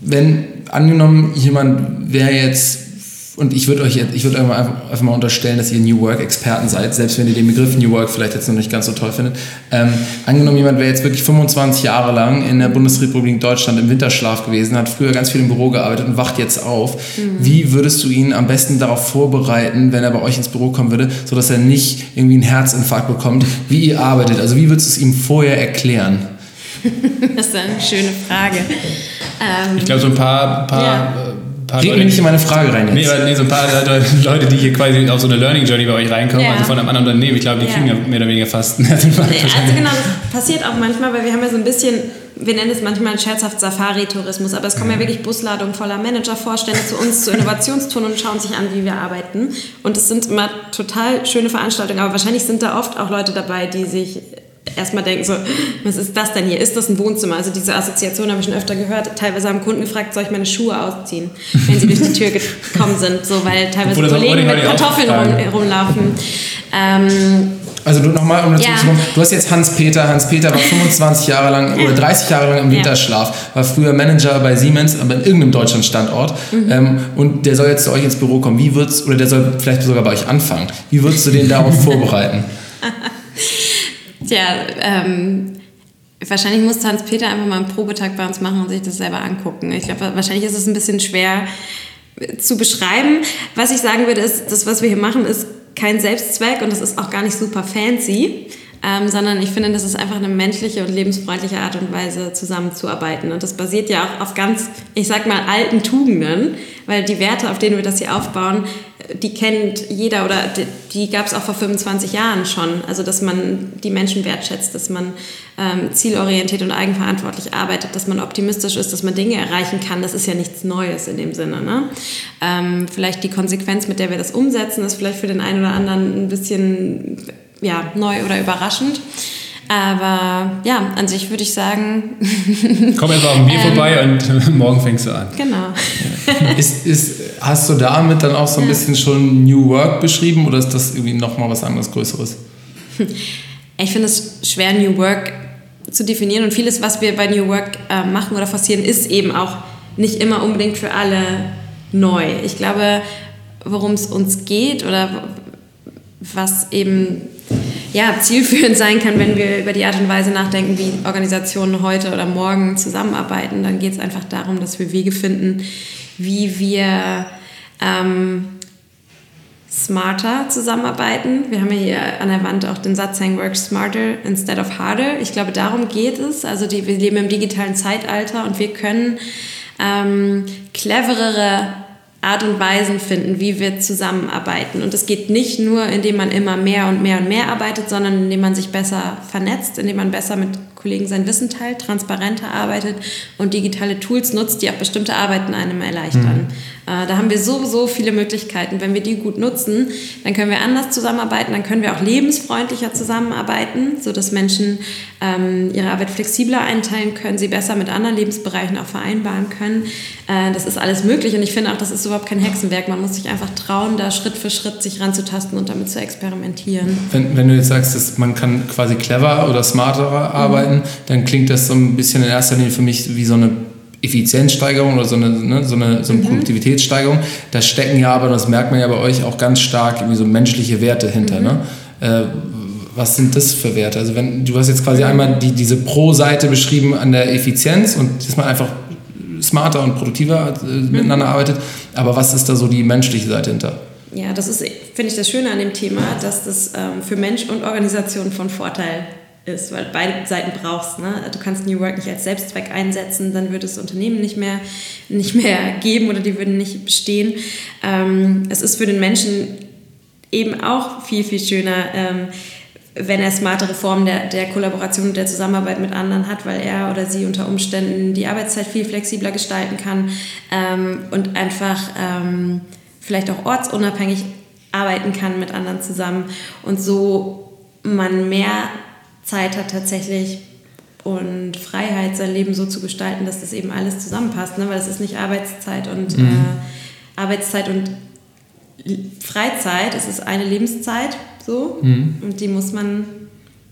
wenn angenommen jemand wäre jetzt und ich würde euch jetzt, ich würde einfach, einfach mal unterstellen, dass ihr New Work-Experten seid, selbst wenn ihr den Begriff New Work vielleicht jetzt noch nicht ganz so toll findet. Ähm, angenommen, jemand wäre jetzt wirklich 25 Jahre lang in der Bundesrepublik Deutschland im Winterschlaf gewesen, hat früher ganz viel im Büro gearbeitet und wacht jetzt auf. Mhm. Wie würdest du ihn am besten darauf vorbereiten, wenn er bei euch ins Büro kommen würde, sodass er nicht irgendwie einen Herzinfarkt bekommt, wie ihr arbeitet? Also wie würdest du es ihm vorher erklären? das ist eine schöne Frage. Ähm, ich glaube, so ein paar, paar ja paar Leute, nicht in meine Frage rein jetzt. Nee, nee, so ein paar Leute, die hier quasi auf so eine Learning Journey bei euch reinkommen, ja. also von einem anderen Unternehmen, ich glaube, die ja. kriegen ja mehr oder weniger fast einen Herzinfarkt. Also genau, das passiert auch manchmal, weil wir haben ja so ein bisschen, wir nennen es manchmal scherzhaft Safari-Tourismus, aber es kommen ja. ja wirklich Busladungen voller Manager-Vorstände zu uns, zu Innovationstouren und schauen sich an, wie wir arbeiten. Und es sind immer total schöne Veranstaltungen, aber wahrscheinlich sind da oft auch Leute dabei, die sich erstmal denken, so, was ist das denn hier? Ist das ein Wohnzimmer? Also diese Assoziation habe ich schon öfter gehört. Teilweise haben Kunden gefragt, soll ich meine Schuhe ausziehen, wenn sie durch die Tür gekommen sind, so, weil teilweise Kollegen mit Kartoffeln rum, rumlaufen. Ähm, also du nochmal, um dazu ja. zu kommen, du hast jetzt Hans-Peter. Hans-Peter war 25 Jahre lang oder 30 Jahre lang im Winterschlaf, war früher Manager bei Siemens, aber in irgendeinem Deutschlandstandort. Mhm. Ähm, und der soll jetzt zu euch ins Büro kommen. Wie wird's, oder der soll vielleicht sogar bei euch anfangen. Wie würdest du den darauf vorbereiten? Tja, ähm, wahrscheinlich muss Hans-Peter einfach mal einen Probetag bei uns machen und sich das selber angucken. Ich glaube, wahrscheinlich ist es ein bisschen schwer zu beschreiben. Was ich sagen würde, ist, das, was wir hier machen, ist kein Selbstzweck und das ist auch gar nicht super fancy ähm, sondern ich finde, das ist einfach eine menschliche und lebensfreundliche Art und Weise, zusammenzuarbeiten. Und das basiert ja auch auf ganz, ich sag mal, alten Tugenden, weil die Werte, auf denen wir das hier aufbauen, die kennt jeder oder die, die gab es auch vor 25 Jahren schon. Also, dass man die Menschen wertschätzt, dass man ähm, zielorientiert und eigenverantwortlich arbeitet, dass man optimistisch ist, dass man Dinge erreichen kann, das ist ja nichts Neues in dem Sinne. Ne? Ähm, vielleicht die Konsequenz, mit der wir das umsetzen, ist vielleicht für den einen oder anderen ein bisschen ja, neu oder überraschend. Aber ja, an sich würde ich sagen. Komm einfach ein Bier ähm, vorbei und morgen fängst du an. Genau. ist, ist, hast du damit dann auch so ein ja. bisschen schon New Work beschrieben oder ist das irgendwie nochmal was anderes Größeres? Ich finde es schwer, New Work zu definieren und vieles, was wir bei New Work äh, machen oder forcieren, ist eben auch nicht immer unbedingt für alle neu. Ich glaube, worum es uns geht oder was eben ja, zielführend sein kann, wenn wir über die Art und Weise nachdenken, wie Organisationen heute oder morgen zusammenarbeiten. Dann geht es einfach darum, dass wir Wege finden, wie wir ähm, smarter zusammenarbeiten. Wir haben hier an der Wand auch den Satz hängen, work smarter instead of harder. Ich glaube, darum geht es. Also die, wir leben im digitalen Zeitalter und wir können ähm, cleverere Art und Weisen finden, wie wir zusammenarbeiten. Und es geht nicht nur, indem man immer mehr und mehr und mehr arbeitet, sondern indem man sich besser vernetzt, indem man besser mit Kollegen sein Wissen teilt, transparenter arbeitet und digitale Tools nutzt, die auch bestimmte Arbeiten einem erleichtern. Mhm. Äh, da haben wir so, so viele Möglichkeiten. Wenn wir die gut nutzen, dann können wir anders zusammenarbeiten, dann können wir auch lebensfreundlicher zusammenarbeiten, sodass Menschen ähm, ihre Arbeit flexibler einteilen können, sie besser mit anderen Lebensbereichen auch vereinbaren können. Äh, das ist alles möglich und ich finde auch, das ist überhaupt kein Hexenwerk. Man muss sich einfach trauen, da Schritt für Schritt sich ranzutasten und damit zu experimentieren. Wenn, wenn du jetzt sagst, dass man kann quasi clever oder smarter arbeiten, arbeiten, dann klingt das so ein bisschen in erster Linie für mich wie so eine Effizienzsteigerung oder so eine, ne, so eine, so eine mhm. Produktivitätssteigerung. Da stecken ja aber, das merkt man ja bei euch, auch ganz stark irgendwie so menschliche Werte hinter. Mhm. Ne? Äh, was sind das für Werte? Also wenn du hast jetzt quasi einmal die, diese Pro-Seite beschrieben an der Effizienz und dass man einfach smarter und produktiver äh, mhm. miteinander arbeitet. Aber was ist da so die menschliche Seite hinter? Ja, das ist, finde ich, das Schöne an dem Thema, dass das ähm, für Mensch und Organisation von Vorteil ist, weil beide Seiten brauchst. Ne? Du kannst New Work nicht als Selbstzweck einsetzen, dann würde es Unternehmen nicht mehr, nicht mehr geben oder die würden nicht bestehen. Ähm, es ist für den Menschen eben auch viel, viel schöner, ähm, wenn er smartere Formen der, der Kollaboration und der Zusammenarbeit mit anderen hat, weil er oder sie unter Umständen die Arbeitszeit viel flexibler gestalten kann ähm, und einfach ähm, vielleicht auch ortsunabhängig arbeiten kann mit anderen zusammen und so man mehr Zeit hat tatsächlich und Freiheit, sein Leben so zu gestalten, dass das eben alles zusammenpasst. Ne? Weil es ist nicht Arbeitszeit und mhm. äh, Arbeitszeit und Freizeit, es ist eine Lebenszeit so mhm. und die muss man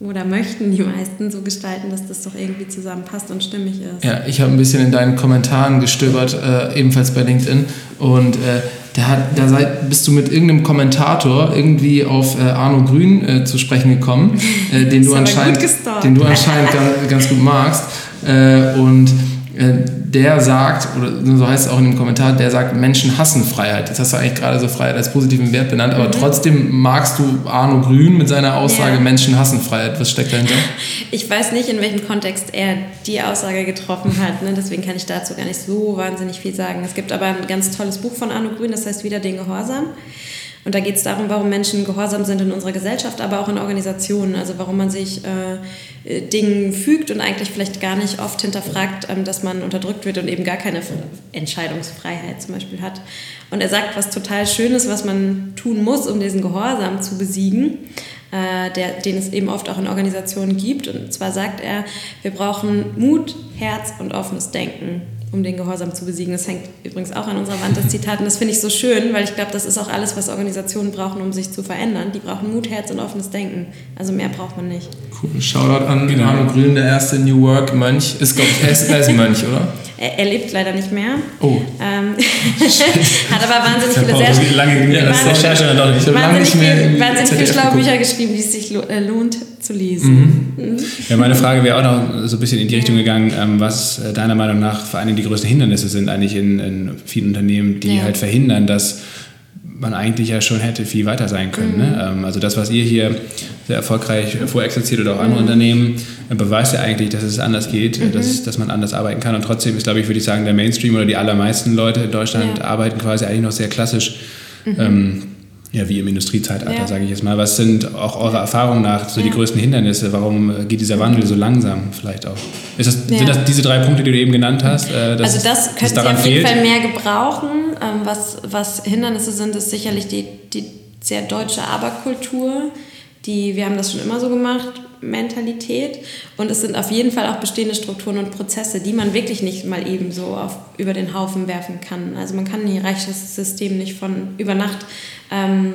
oder möchten die meisten so gestalten, dass das doch irgendwie zusammenpasst und stimmig ist. Ja, ich habe ein bisschen in deinen Kommentaren gestöbert, äh, ebenfalls bei LinkedIn. Und äh, da, hat, da sei, bist du mit irgendeinem Kommentator irgendwie auf äh, Arno Grün äh, zu sprechen gekommen, äh, den, du anscheinend, den du anscheinend ganz, ganz gut magst. Äh, und äh, der sagt, oder so heißt es auch in dem Kommentar, der sagt, Menschen hassen Freiheit. Jetzt hast du eigentlich gerade so Freiheit als positiven Wert benannt, aber mhm. trotzdem magst du Arno Grün mit seiner Aussage, ja. Menschen hassen Freiheit. Was steckt dahinter? Ich weiß nicht, in welchem Kontext er die Aussage getroffen hat. Ne? Deswegen kann ich dazu gar nicht so wahnsinnig viel sagen. Es gibt aber ein ganz tolles Buch von Arno Grün, das heißt Wieder den Gehorsam. Und da geht es darum, warum Menschen gehorsam sind in unserer Gesellschaft, aber auch in Organisationen. Also warum man sich äh, Dingen fügt und eigentlich vielleicht gar nicht oft hinterfragt, ähm, dass man unterdrückt wird und eben gar keine Entscheidungsfreiheit zum Beispiel hat. Und er sagt was total Schönes, was man tun muss, um diesen Gehorsam zu besiegen, äh, der, den es eben oft auch in Organisationen gibt. Und zwar sagt er, wir brauchen Mut, Herz und offenes Denken um den Gehorsam zu besiegen. Das hängt übrigens auch an unserer Wand, das Zitat. Und das finde ich so schön, weil ich glaube, das ist auch alles, was Organisationen brauchen, um sich zu verändern. Die brauchen Mut, Herz und offenes Denken. Also mehr braucht man nicht. Cool. Shoutout an genau. Arno Grün, der erste New Work-Mönch. Ist, glaube ich, er ist, er ist Mönch, oder? Er, er, lebt leider nicht mehr. Oh. Ähm, hat aber wahnsinnig viele sehr lange ja, das Recherche dann doch nicht. So wahnsinnig, viel, wahnsinnig viele schlaue Bücher geschrieben, die es sich äh, lohnt zu lesen. Mhm. Mhm. Ja, meine Frage wäre auch noch so ein bisschen in die Richtung gegangen, ähm, was äh, deiner Meinung nach vor allem die größten Hindernisse sind eigentlich in, in vielen Unternehmen, die ja. halt verhindern, dass man eigentlich ja schon hätte viel weiter sein können. Ne? Mhm. Ne? Also das, was ihr hier sehr erfolgreich vorexerziert oder auch andere mhm. Unternehmen, äh, beweist ja eigentlich, dass es anders geht, mhm. dass, dass man anders arbeiten kann. Und trotzdem ist, glaube ich, würde ich sagen, der Mainstream oder die allermeisten Leute in Deutschland ja. arbeiten quasi eigentlich noch sehr klassisch. Mhm. Ähm, ja, wie im Industriezeitalter, ja. sage ich jetzt mal. Was sind auch eure Erfahrungen nach so die größten Hindernisse? Warum geht dieser Wandel so langsam vielleicht auch? Ist das, ja. Sind das diese drei Punkte, die du eben genannt hast? Äh, also das könnte Sie auf jeden Fall mehr gebrauchen. Ähm, was, was Hindernisse sind, ist sicherlich die, die sehr deutsche Aberkultur. Die, wir haben das schon immer so gemacht, Mentalität. Und es sind auf jeden Fall auch bestehende Strukturen und Prozesse, die man wirklich nicht mal eben so auf, über den Haufen werfen kann. Also man kann ein hierarchisches System nicht von über Nacht ähm,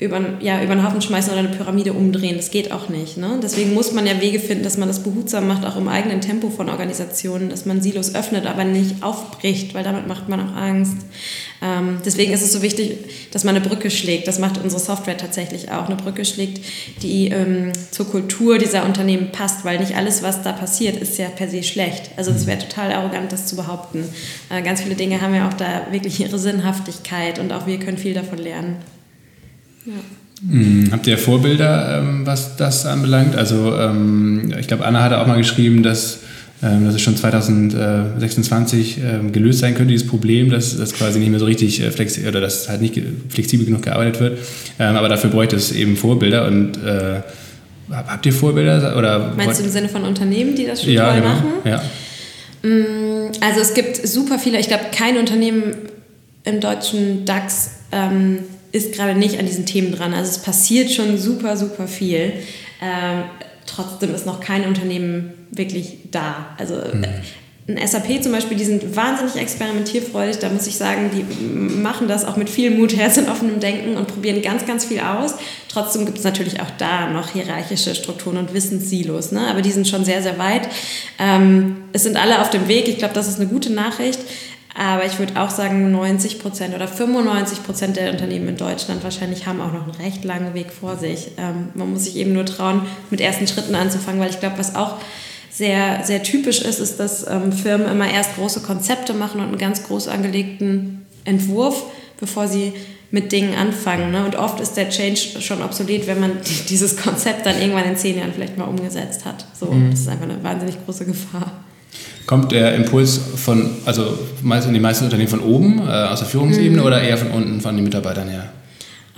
über, ja, über den Haufen schmeißen oder eine Pyramide umdrehen. Das geht auch nicht. Ne? Deswegen muss man ja Wege finden, dass man das behutsam macht, auch im eigenen Tempo von Organisationen, dass man Silos öffnet, aber nicht aufbricht, weil damit macht man auch Angst. Ähm, deswegen ist es so wichtig, dass man eine Brücke schlägt. Das macht unsere Software tatsächlich auch. Eine Brücke schlägt, die ähm, zur Kultur dieser Unternehmen passt, weil nicht alles, was da passiert, ist ja per se schlecht. Also es wäre total arrogant, das zu behaupten. Äh, ganz viele Dinge haben ja auch da wirklich ihre Sinnhaftigkeit und auch wir können viel davon lernen. Ja. Habt ihr Vorbilder, ähm, was das anbelangt? Also ähm, ich glaube, Anna hatte auch mal geschrieben, dass, ähm, dass es schon 2026 ähm, gelöst sein könnte, dieses Problem, dass das quasi nicht mehr so richtig äh, flexibel oder dass halt nicht flexibel genug gearbeitet wird. Aber dafür bräuchte es eben Vorbilder und äh, habt ihr Vorbilder? Oder Meinst du im Sinne von Unternehmen, die das schon ja, toll genau. machen? Ja. Mm, also es gibt super viele, ich glaube, kein Unternehmen im deutschen DAX ähm, ist gerade nicht an diesen Themen dran. Also es passiert schon super, super viel. Ähm, trotzdem ist noch kein Unternehmen wirklich da. Also mhm. ein SAP zum Beispiel, die sind wahnsinnig experimentierfreudig. Da muss ich sagen, die machen das auch mit viel Mut, Herz und offenem Denken und probieren ganz, ganz viel aus. Trotzdem gibt es natürlich auch da noch hierarchische Strukturen und Wissenssilos. Ne? Aber die sind schon sehr, sehr weit. Ähm, es sind alle auf dem Weg. Ich glaube, das ist eine gute Nachricht. Aber ich würde auch sagen, 90 Prozent oder 95 Prozent der Unternehmen in Deutschland wahrscheinlich haben auch noch einen recht langen Weg vor sich. Ähm, man muss sich eben nur trauen, mit ersten Schritten anzufangen, weil ich glaube, was auch sehr, sehr typisch ist, ist, dass ähm, Firmen immer erst große Konzepte machen und einen ganz groß angelegten Entwurf, bevor sie mit Dingen anfangen. Ne? Und oft ist der Change schon obsolet, wenn man dieses Konzept dann irgendwann in zehn Jahren vielleicht mal umgesetzt hat. So, mhm. das ist einfach eine wahnsinnig große Gefahr. Kommt der Impuls von, also in den meisten Unternehmen von oben, äh, aus der Führungsebene mhm. oder eher von unten, von den Mitarbeitern her?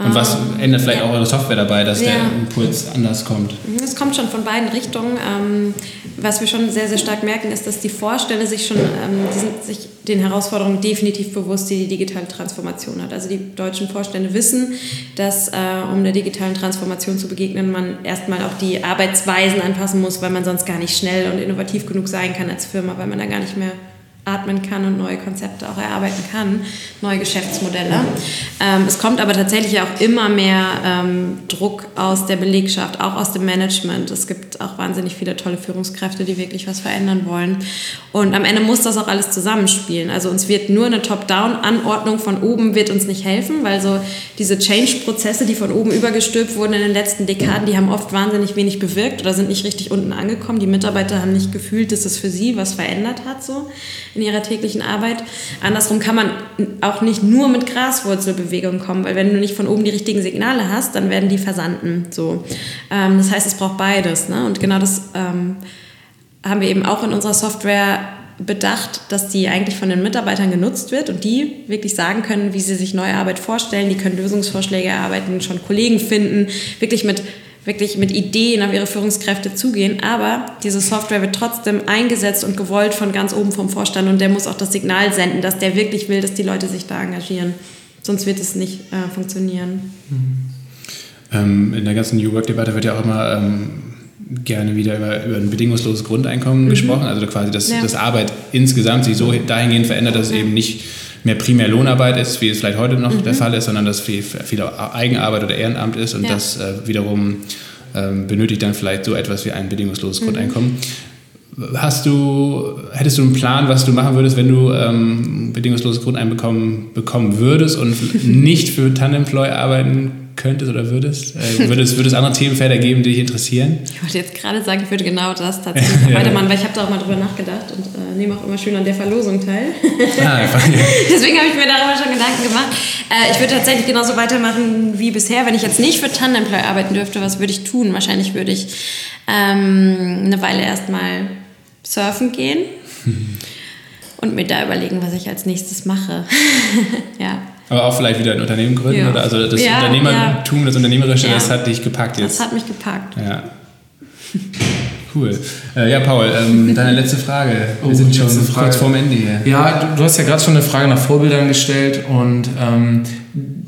Und was ändert vielleicht ja. auch eure Software dabei, dass der Ja. Impuls anders kommt? Es kommt schon von beiden Richtungen. Ähm, was wir schon sehr, sehr stark merken, ist, dass die Vorstände sich schon, ähm, die sind sich den Herausforderungen definitiv bewusst, die die digitale Transformation hat. Also die deutschen Vorstände wissen, dass äh, um der digitalen Transformation zu begegnen, man erstmal auch die Arbeitsweisen anpassen muss, weil man sonst gar nicht schnell und innovativ genug sein kann als Firma, weil man da gar nicht mehr atmen kann und neue Konzepte auch erarbeiten kann, neue Geschäftsmodelle. Ähm, es kommt aber tatsächlich auch immer mehr ähm, Druck aus der Belegschaft, auch aus dem Management. Es gibt auch wahnsinnig viele tolle Führungskräfte, die wirklich was verändern wollen. Und am Ende muss das auch alles zusammenspielen. Also uns wird nur eine Top-Down-Anordnung von oben wird uns nicht helfen, weil so diese Change-Prozesse, die von oben übergestülpt wurden in den letzten Dekaden, die haben oft wahnsinnig wenig bewirkt oder sind nicht richtig unten angekommen. Die Mitarbeiter haben nicht gefühlt, dass es für sie was verändert hat so in ihrer täglichen Arbeit. Andersrum kann man auch nicht nur mit Graswurzelbewegung kommen, weil wenn du nicht von oben die richtigen Signale hast, dann werden die versanden. So. Ähm, das heißt, es braucht beides. Ne? Und genau das ähm, haben wir eben auch in unserer Software bedacht, dass die eigentlich von den Mitarbeitern genutzt wird und die wirklich sagen können, wie sie sich neue Arbeit vorstellen. Die können Lösungsvorschläge erarbeiten, schon Kollegen finden, wirklich mit wirklich mit Ideen auf ihre Führungskräfte zugehen, aber diese Software wird trotzdem eingesetzt und gewollt von ganz oben vom Vorstand und der muss auch das Signal senden, dass der wirklich will, dass die Leute sich da engagieren. Sonst wird es nicht äh, funktionieren. Ähm, in der ganzen New Work-Debatte wird ja auch immer ähm, gerne wieder über, über ein bedingungsloses Grundeinkommen gesprochen, also quasi, dass, Ja. dass Arbeit insgesamt sich so dahingehend verändert, dass es eben nicht mehr primär Lohnarbeit ist, wie es vielleicht heute noch der Fall ist, sondern dass viel, viel Eigenarbeit oder Ehrenamt ist und Ja. das äh, wiederum ähm, benötigt dann vielleicht so etwas wie ein bedingungsloses Grundeinkommen. Hast du, hättest du einen Plan, was du machen würdest, wenn du ähm, bedingungsloses Grundeinkommen bekommen würdest und nicht für Tandemploy arbeiten könntest oder würdest? Äh, würde, es, würde es andere Themenfelder geben, die dich interessieren? Ich wollte jetzt gerade sagen, ich würde genau das tatsächlich Ja. weitermachen, weil ich habe da auch mal drüber nachgedacht und äh, nehme auch immer schön an der Verlosung teil. Ah, Deswegen habe ich mir darüber schon Gedanken gemacht. Äh, ich würde tatsächlich genauso weitermachen wie bisher. Wenn ich jetzt nicht für Tandemploy arbeiten dürfte, was würde ich tun? Wahrscheinlich würde ich ähm, eine Weile erstmal surfen gehen und mir da überlegen, was ich als nächstes mache. ja. Aber auch vielleicht wieder ein Unternehmen gründen? Ja. Oder? Also das Ja, Unternehmertum, das Unternehmerische, Ja. das hat dich gepackt Das jetzt. hat mich gepackt. Ja. Cool. Äh, ja, Paul, ähm, deine letzte Frage. Wir Oh, sind schon Frage. kurz vorm Ende hier. Ja, du, du hast ja gerade schon eine Frage nach Vorbildern gestellt und ähm,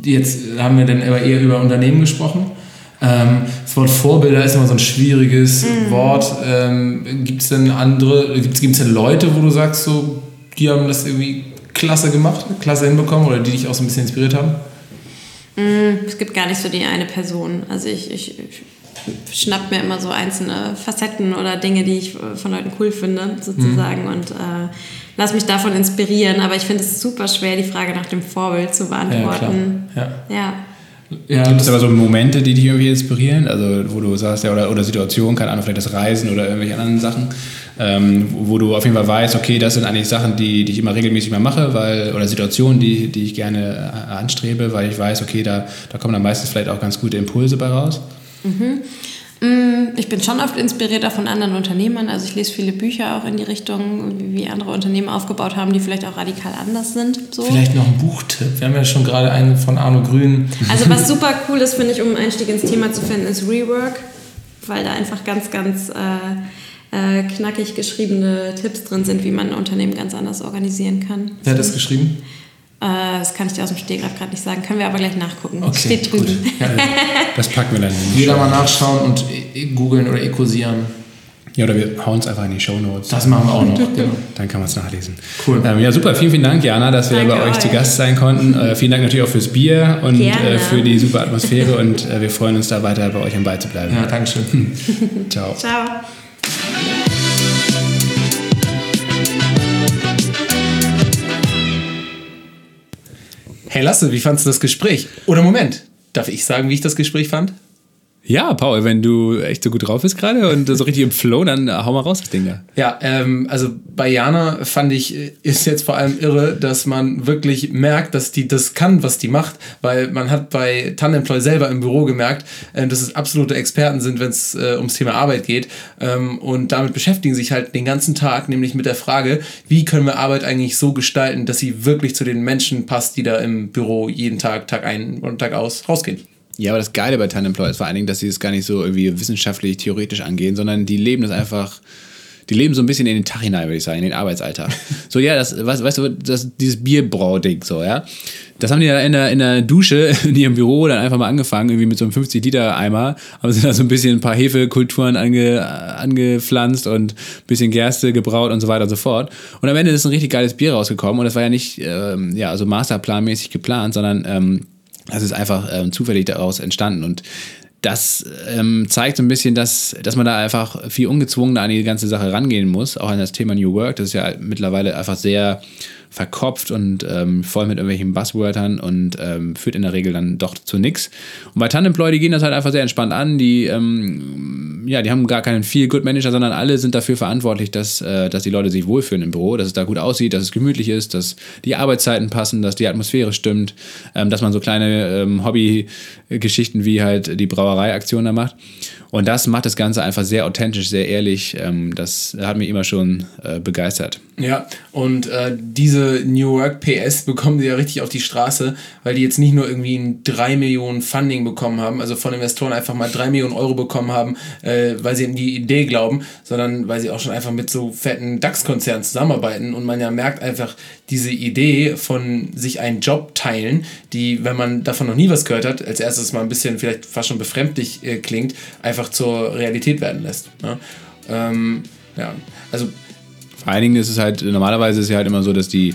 jetzt haben wir dann aber eher über Unternehmen gesprochen. Ähm, das Wort Vorbilder ist immer so ein schwieriges Wort. Ähm, gibt es denn andere, gibt es denn Leute, wo du sagst, so, die haben das irgendwie klasse gemacht, klasse hinbekommen oder die dich auch so ein bisschen inspiriert haben? Es gibt gar nicht so die eine Person. Also ich, ich, ich schnapp mir immer so einzelne Facetten oder Dinge, die ich von Leuten cool finde, sozusagen, und äh, lass mich davon inspirieren. Aber ich finde es super schwer, die Frage nach dem Vorbild zu beantworten. Ja, Ja. Ja, Gibt es aber so Momente, die dich irgendwie inspirieren? Also wo du sagst, ja, oder, oder Situationen, keine Ahnung, vielleicht das Reisen oder irgendwelche anderen Sachen, ähm, wo, du auf jeden Fall weißt, okay, das sind eigentlich Sachen, die, die ich immer regelmäßig mal mache, weil, oder Situationen, die, die ich gerne äh, anstrebe, weil ich weiß, okay, da, da kommen dann meistens vielleicht auch ganz gute Impulse bei raus. Ich bin schon oft inspiriert auch von anderen Unternehmern. Also ich lese viele Bücher auch in die Richtung, wie wie andere Unternehmen aufgebaut haben, die vielleicht auch radikal anders sind. So. vielleicht noch ein Buchtipp. Wir haben ja schon gerade einen von Arno Grün. Also was super cool ist, finde ich, um einen Einstieg ins Thema zu finden, ist Rework, weil da einfach ganz, ganz äh, äh, knackig geschriebene Tipps drin sind, wie man ein Unternehmen ganz anders organisieren kann. Wer hat das geschrieben? Äh, das kann ich dir aus dem Stegreif gerade nicht sagen. Können wir aber gleich nachgucken. Okay, Steht drüben. gut. Ja, Das packen wir dann in jeder mal nachschauen und e- googeln oder ekosieren. Ja, oder wir hauen es einfach in die Show Notes. Das machen wir auch noch. Genau. Dann kann man es nachlesen. Cool. Ähm, ja, super. Vielen, vielen Dank, Jana, dass wir Danke bei euch zu euch. Gast sein konnten. Äh, vielen Dank natürlich auch fürs Bier und äh, für die super Atmosphäre und äh, wir freuen uns da weiter bei euch am Ball zu bleiben. Ja, Dankeschön. Ciao. Ciao. Hey Lasse, wie fandest du das Gespräch? Oder Moment, darf ich sagen, wie ich das Gespräch fand? Ja, Paul, wenn du echt so gut drauf bist gerade und so richtig im Flow, dann hau mal raus das Ding da. Ja, ähm, also bei Jana fand ich, ist jetzt vor allem irre, dass man wirklich merkt, dass die das kann, was die macht, weil man hat bei Tandemploy selber im Büro gemerkt, äh, dass es absolute Experten sind, wenn es äh, ums Thema Arbeit geht ähm, und damit beschäftigen sich halt den ganzen Tag, nämlich mit der Frage, wie können wir Arbeit eigentlich so gestalten, dass sie wirklich zu den Menschen passt, die da im Büro jeden Tag, Tag ein und Tag aus rausgehen. Ja, aber das Geile bei Tandemploy ist vor allen Dingen, dass sie es gar nicht so irgendwie wissenschaftlich, theoretisch angehen, sondern die leben das einfach, die leben so ein bisschen in den Tag hinein, würde ich sagen, in den Arbeitsalltag. so, ja, das, weißt, weißt du, das, dieses Bierbrau-Ding, so, ja. Das haben die ja in der, in der Dusche in ihrem Büro dann einfach mal angefangen, irgendwie mit so einem 50-Liter-Eimer, haben sie da so ein bisschen ein paar Hefekulturen ange, angepflanzt und ein bisschen Gerste gebraut und so weiter und so fort. Und am Ende ist ein richtig geiles Bier rausgekommen und das war ja nicht, ähm, ja, so masterplanmäßig geplant, sondern ähm, das ist einfach ähm, zufällig daraus entstanden. Und das ähm, zeigt so ein bisschen, dass, dass man da einfach viel ungezwungener an die ganze Sache rangehen muss, auch an das Thema New Work. Das ist ja mittlerweile einfach sehr verkopft und ähm, voll mit irgendwelchen Buzzwörtern und ähm, führt in der Regel dann doch zu nichts. Und bei Tandemploy, die gehen das halt einfach sehr entspannt an. Die, ähm, ja, die haben gar keinen Feel-Good-Manager, sondern alle sind dafür verantwortlich, dass, äh, dass die Leute sich wohlfühlen im Büro, dass es da gut aussieht, dass es gemütlich ist, dass die Arbeitszeiten passen, dass die Atmosphäre stimmt, ähm, dass man so kleine ähm, Hobby-Geschichten wie halt die Brauerei-Aktion da macht. Und das macht das Ganze einfach sehr authentisch, sehr ehrlich. Ähm, das hat mich immer schon äh, begeistert. Ja, und äh, diese New Work PS bekommen sie ja richtig auf die Straße, weil die jetzt nicht nur irgendwie ein 3 Millionen Funding bekommen haben, also von Investoren einfach mal 3 Millionen Euro bekommen haben, äh, weil sie in die Idee glauben, sondern weil sie auch schon einfach mit so fetten DAX-Konzernen zusammenarbeiten und man ja merkt einfach diese Idee von sich einen Job teilen, die, wenn man davon noch nie was gehört hat, als erstes mal ein bisschen vielleicht fast schon befremdlich äh, klingt, einfach zur Realität werden lässt. Ne? Ähm, ja, also vor allen Dingen ist es halt, normalerweise ist es ja halt immer so, dass die,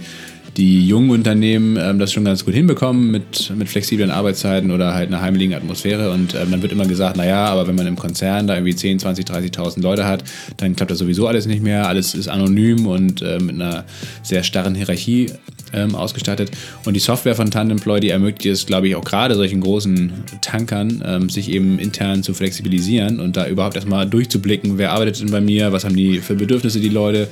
die jungen Unternehmen ähm, das schon ganz gut hinbekommen mit, mit flexiblen Arbeitszeiten oder halt einer heimeligen Atmosphäre. Und ähm, dann wird immer gesagt, naja, aber wenn man im Konzern da irgendwie 10, 20, 30.000 Leute hat, dann klappt das sowieso alles nicht mehr. Alles ist anonym und äh, mit einer sehr starren Hierarchie ähm, ausgestattet. Und die Software von Tandemploy, die ermöglicht es, glaube ich, auch gerade solchen großen Tankern, ähm, sich eben intern zu flexibilisieren und da überhaupt erstmal durchzublicken, wer arbeitet denn bei mir, was haben die für Bedürfnisse die Leute,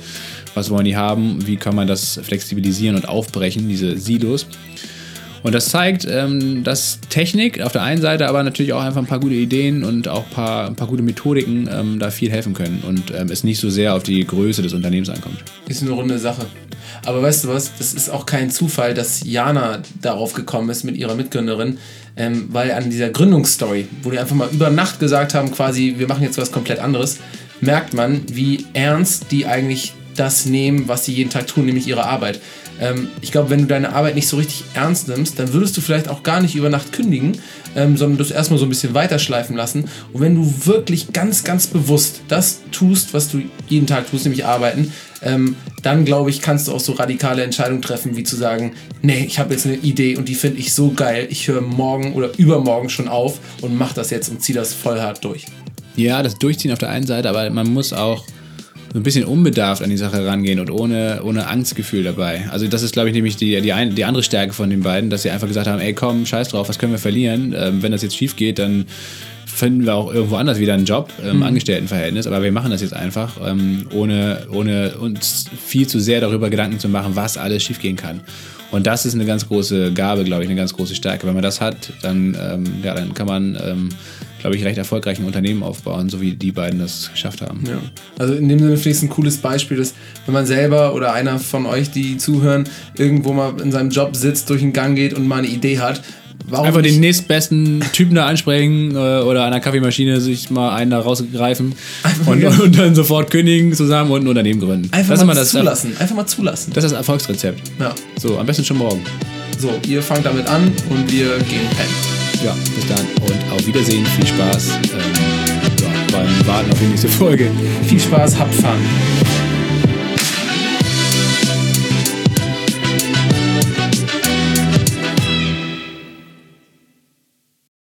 was wollen die haben, wie kann man das flexibilisieren und aufbrechen, diese Silos. Und das zeigt, ähm, dass Technik auf der einen Seite, aber natürlich auch einfach ein paar gute Ideen und auch ein paar, ein paar gute Methodiken ähm, da viel helfen können und ähm, es nicht so sehr auf die Größe des Unternehmens ankommt. Ist eine runde Sache. Aber weißt du was, das ist auch kein Zufall, dass Jana darauf gekommen ist mit ihrer Mitgründerin, ähm, weil an dieser Gründungsstory, wo die einfach mal über Nacht gesagt haben, quasi, wir machen jetzt was komplett anderes, merkt man, wie ernst die eigentlich das nehmen, was sie jeden Tag tun, nämlich ihre Arbeit. Ähm, ich glaube, wenn du deine Arbeit nicht so richtig ernst nimmst, dann würdest du vielleicht auch gar nicht über Nacht kündigen, ähm, sondern das erstmal so ein bisschen weiterschleifen lassen. Und wenn du wirklich ganz, ganz bewusst das tust, was du jeden Tag tust, nämlich arbeiten, ähm, dann glaube ich, kannst du auch so radikale Entscheidungen treffen, wie zu sagen, nee, ich habe jetzt eine Idee und die finde ich so geil, ich höre morgen oder übermorgen schon auf und mache das jetzt und ziehe das voll hart durch. Ja, das Durchziehen auf der einen Seite, aber man muss auch so ein bisschen unbedarft an die Sache rangehen und ohne, ohne Angstgefühl dabei. Also das ist, glaube ich, nämlich die, die, ein, die andere Stärke von den beiden, dass sie einfach gesagt haben, ey komm, scheiß drauf, was können wir verlieren? Ähm, wenn das jetzt schief geht, dann finden wir auch irgendwo anders wieder einen Job im ähm, mhm. Angestelltenverhältnis, aber wir machen das jetzt einfach, ähm, ohne, ohne uns viel zu sehr darüber Gedanken zu machen, was alles schiefgehen kann. Und das ist eine ganz große Gabe, glaube ich, eine ganz große Stärke. Wenn man das hat, dann, ähm, ja, dann kann man ähm, glaube ich, recht erfolgreichen Unternehmen aufbauen, so wie die beiden das geschafft haben. Ja. Also in dem Sinne finde ich es ein cooles Beispiel, dass wenn man selber oder einer von euch, die zuhören, irgendwo mal in seinem Job sitzt, durch den Gang geht und mal eine Idee hat, Warum Einfach den nächstbesten Typen da ansprechen äh, oder an der Kaffeemaschine sich mal einen da rausgreifen und, und, dann sofort kündigen zusammen und ein Unternehmen gründen. Einfach das mal das, zulassen. Einfach mal zulassen. Das ist das Erfolgsrezept. Ja. So, am besten schon morgen. So, ihr fangt damit an und wir gehen pennen. Ja, bis dann und auf Wiedersehen. Viel Spaß ähm, ja, beim Warten auf die nächste Folge. Viel Spaß, habt Fun.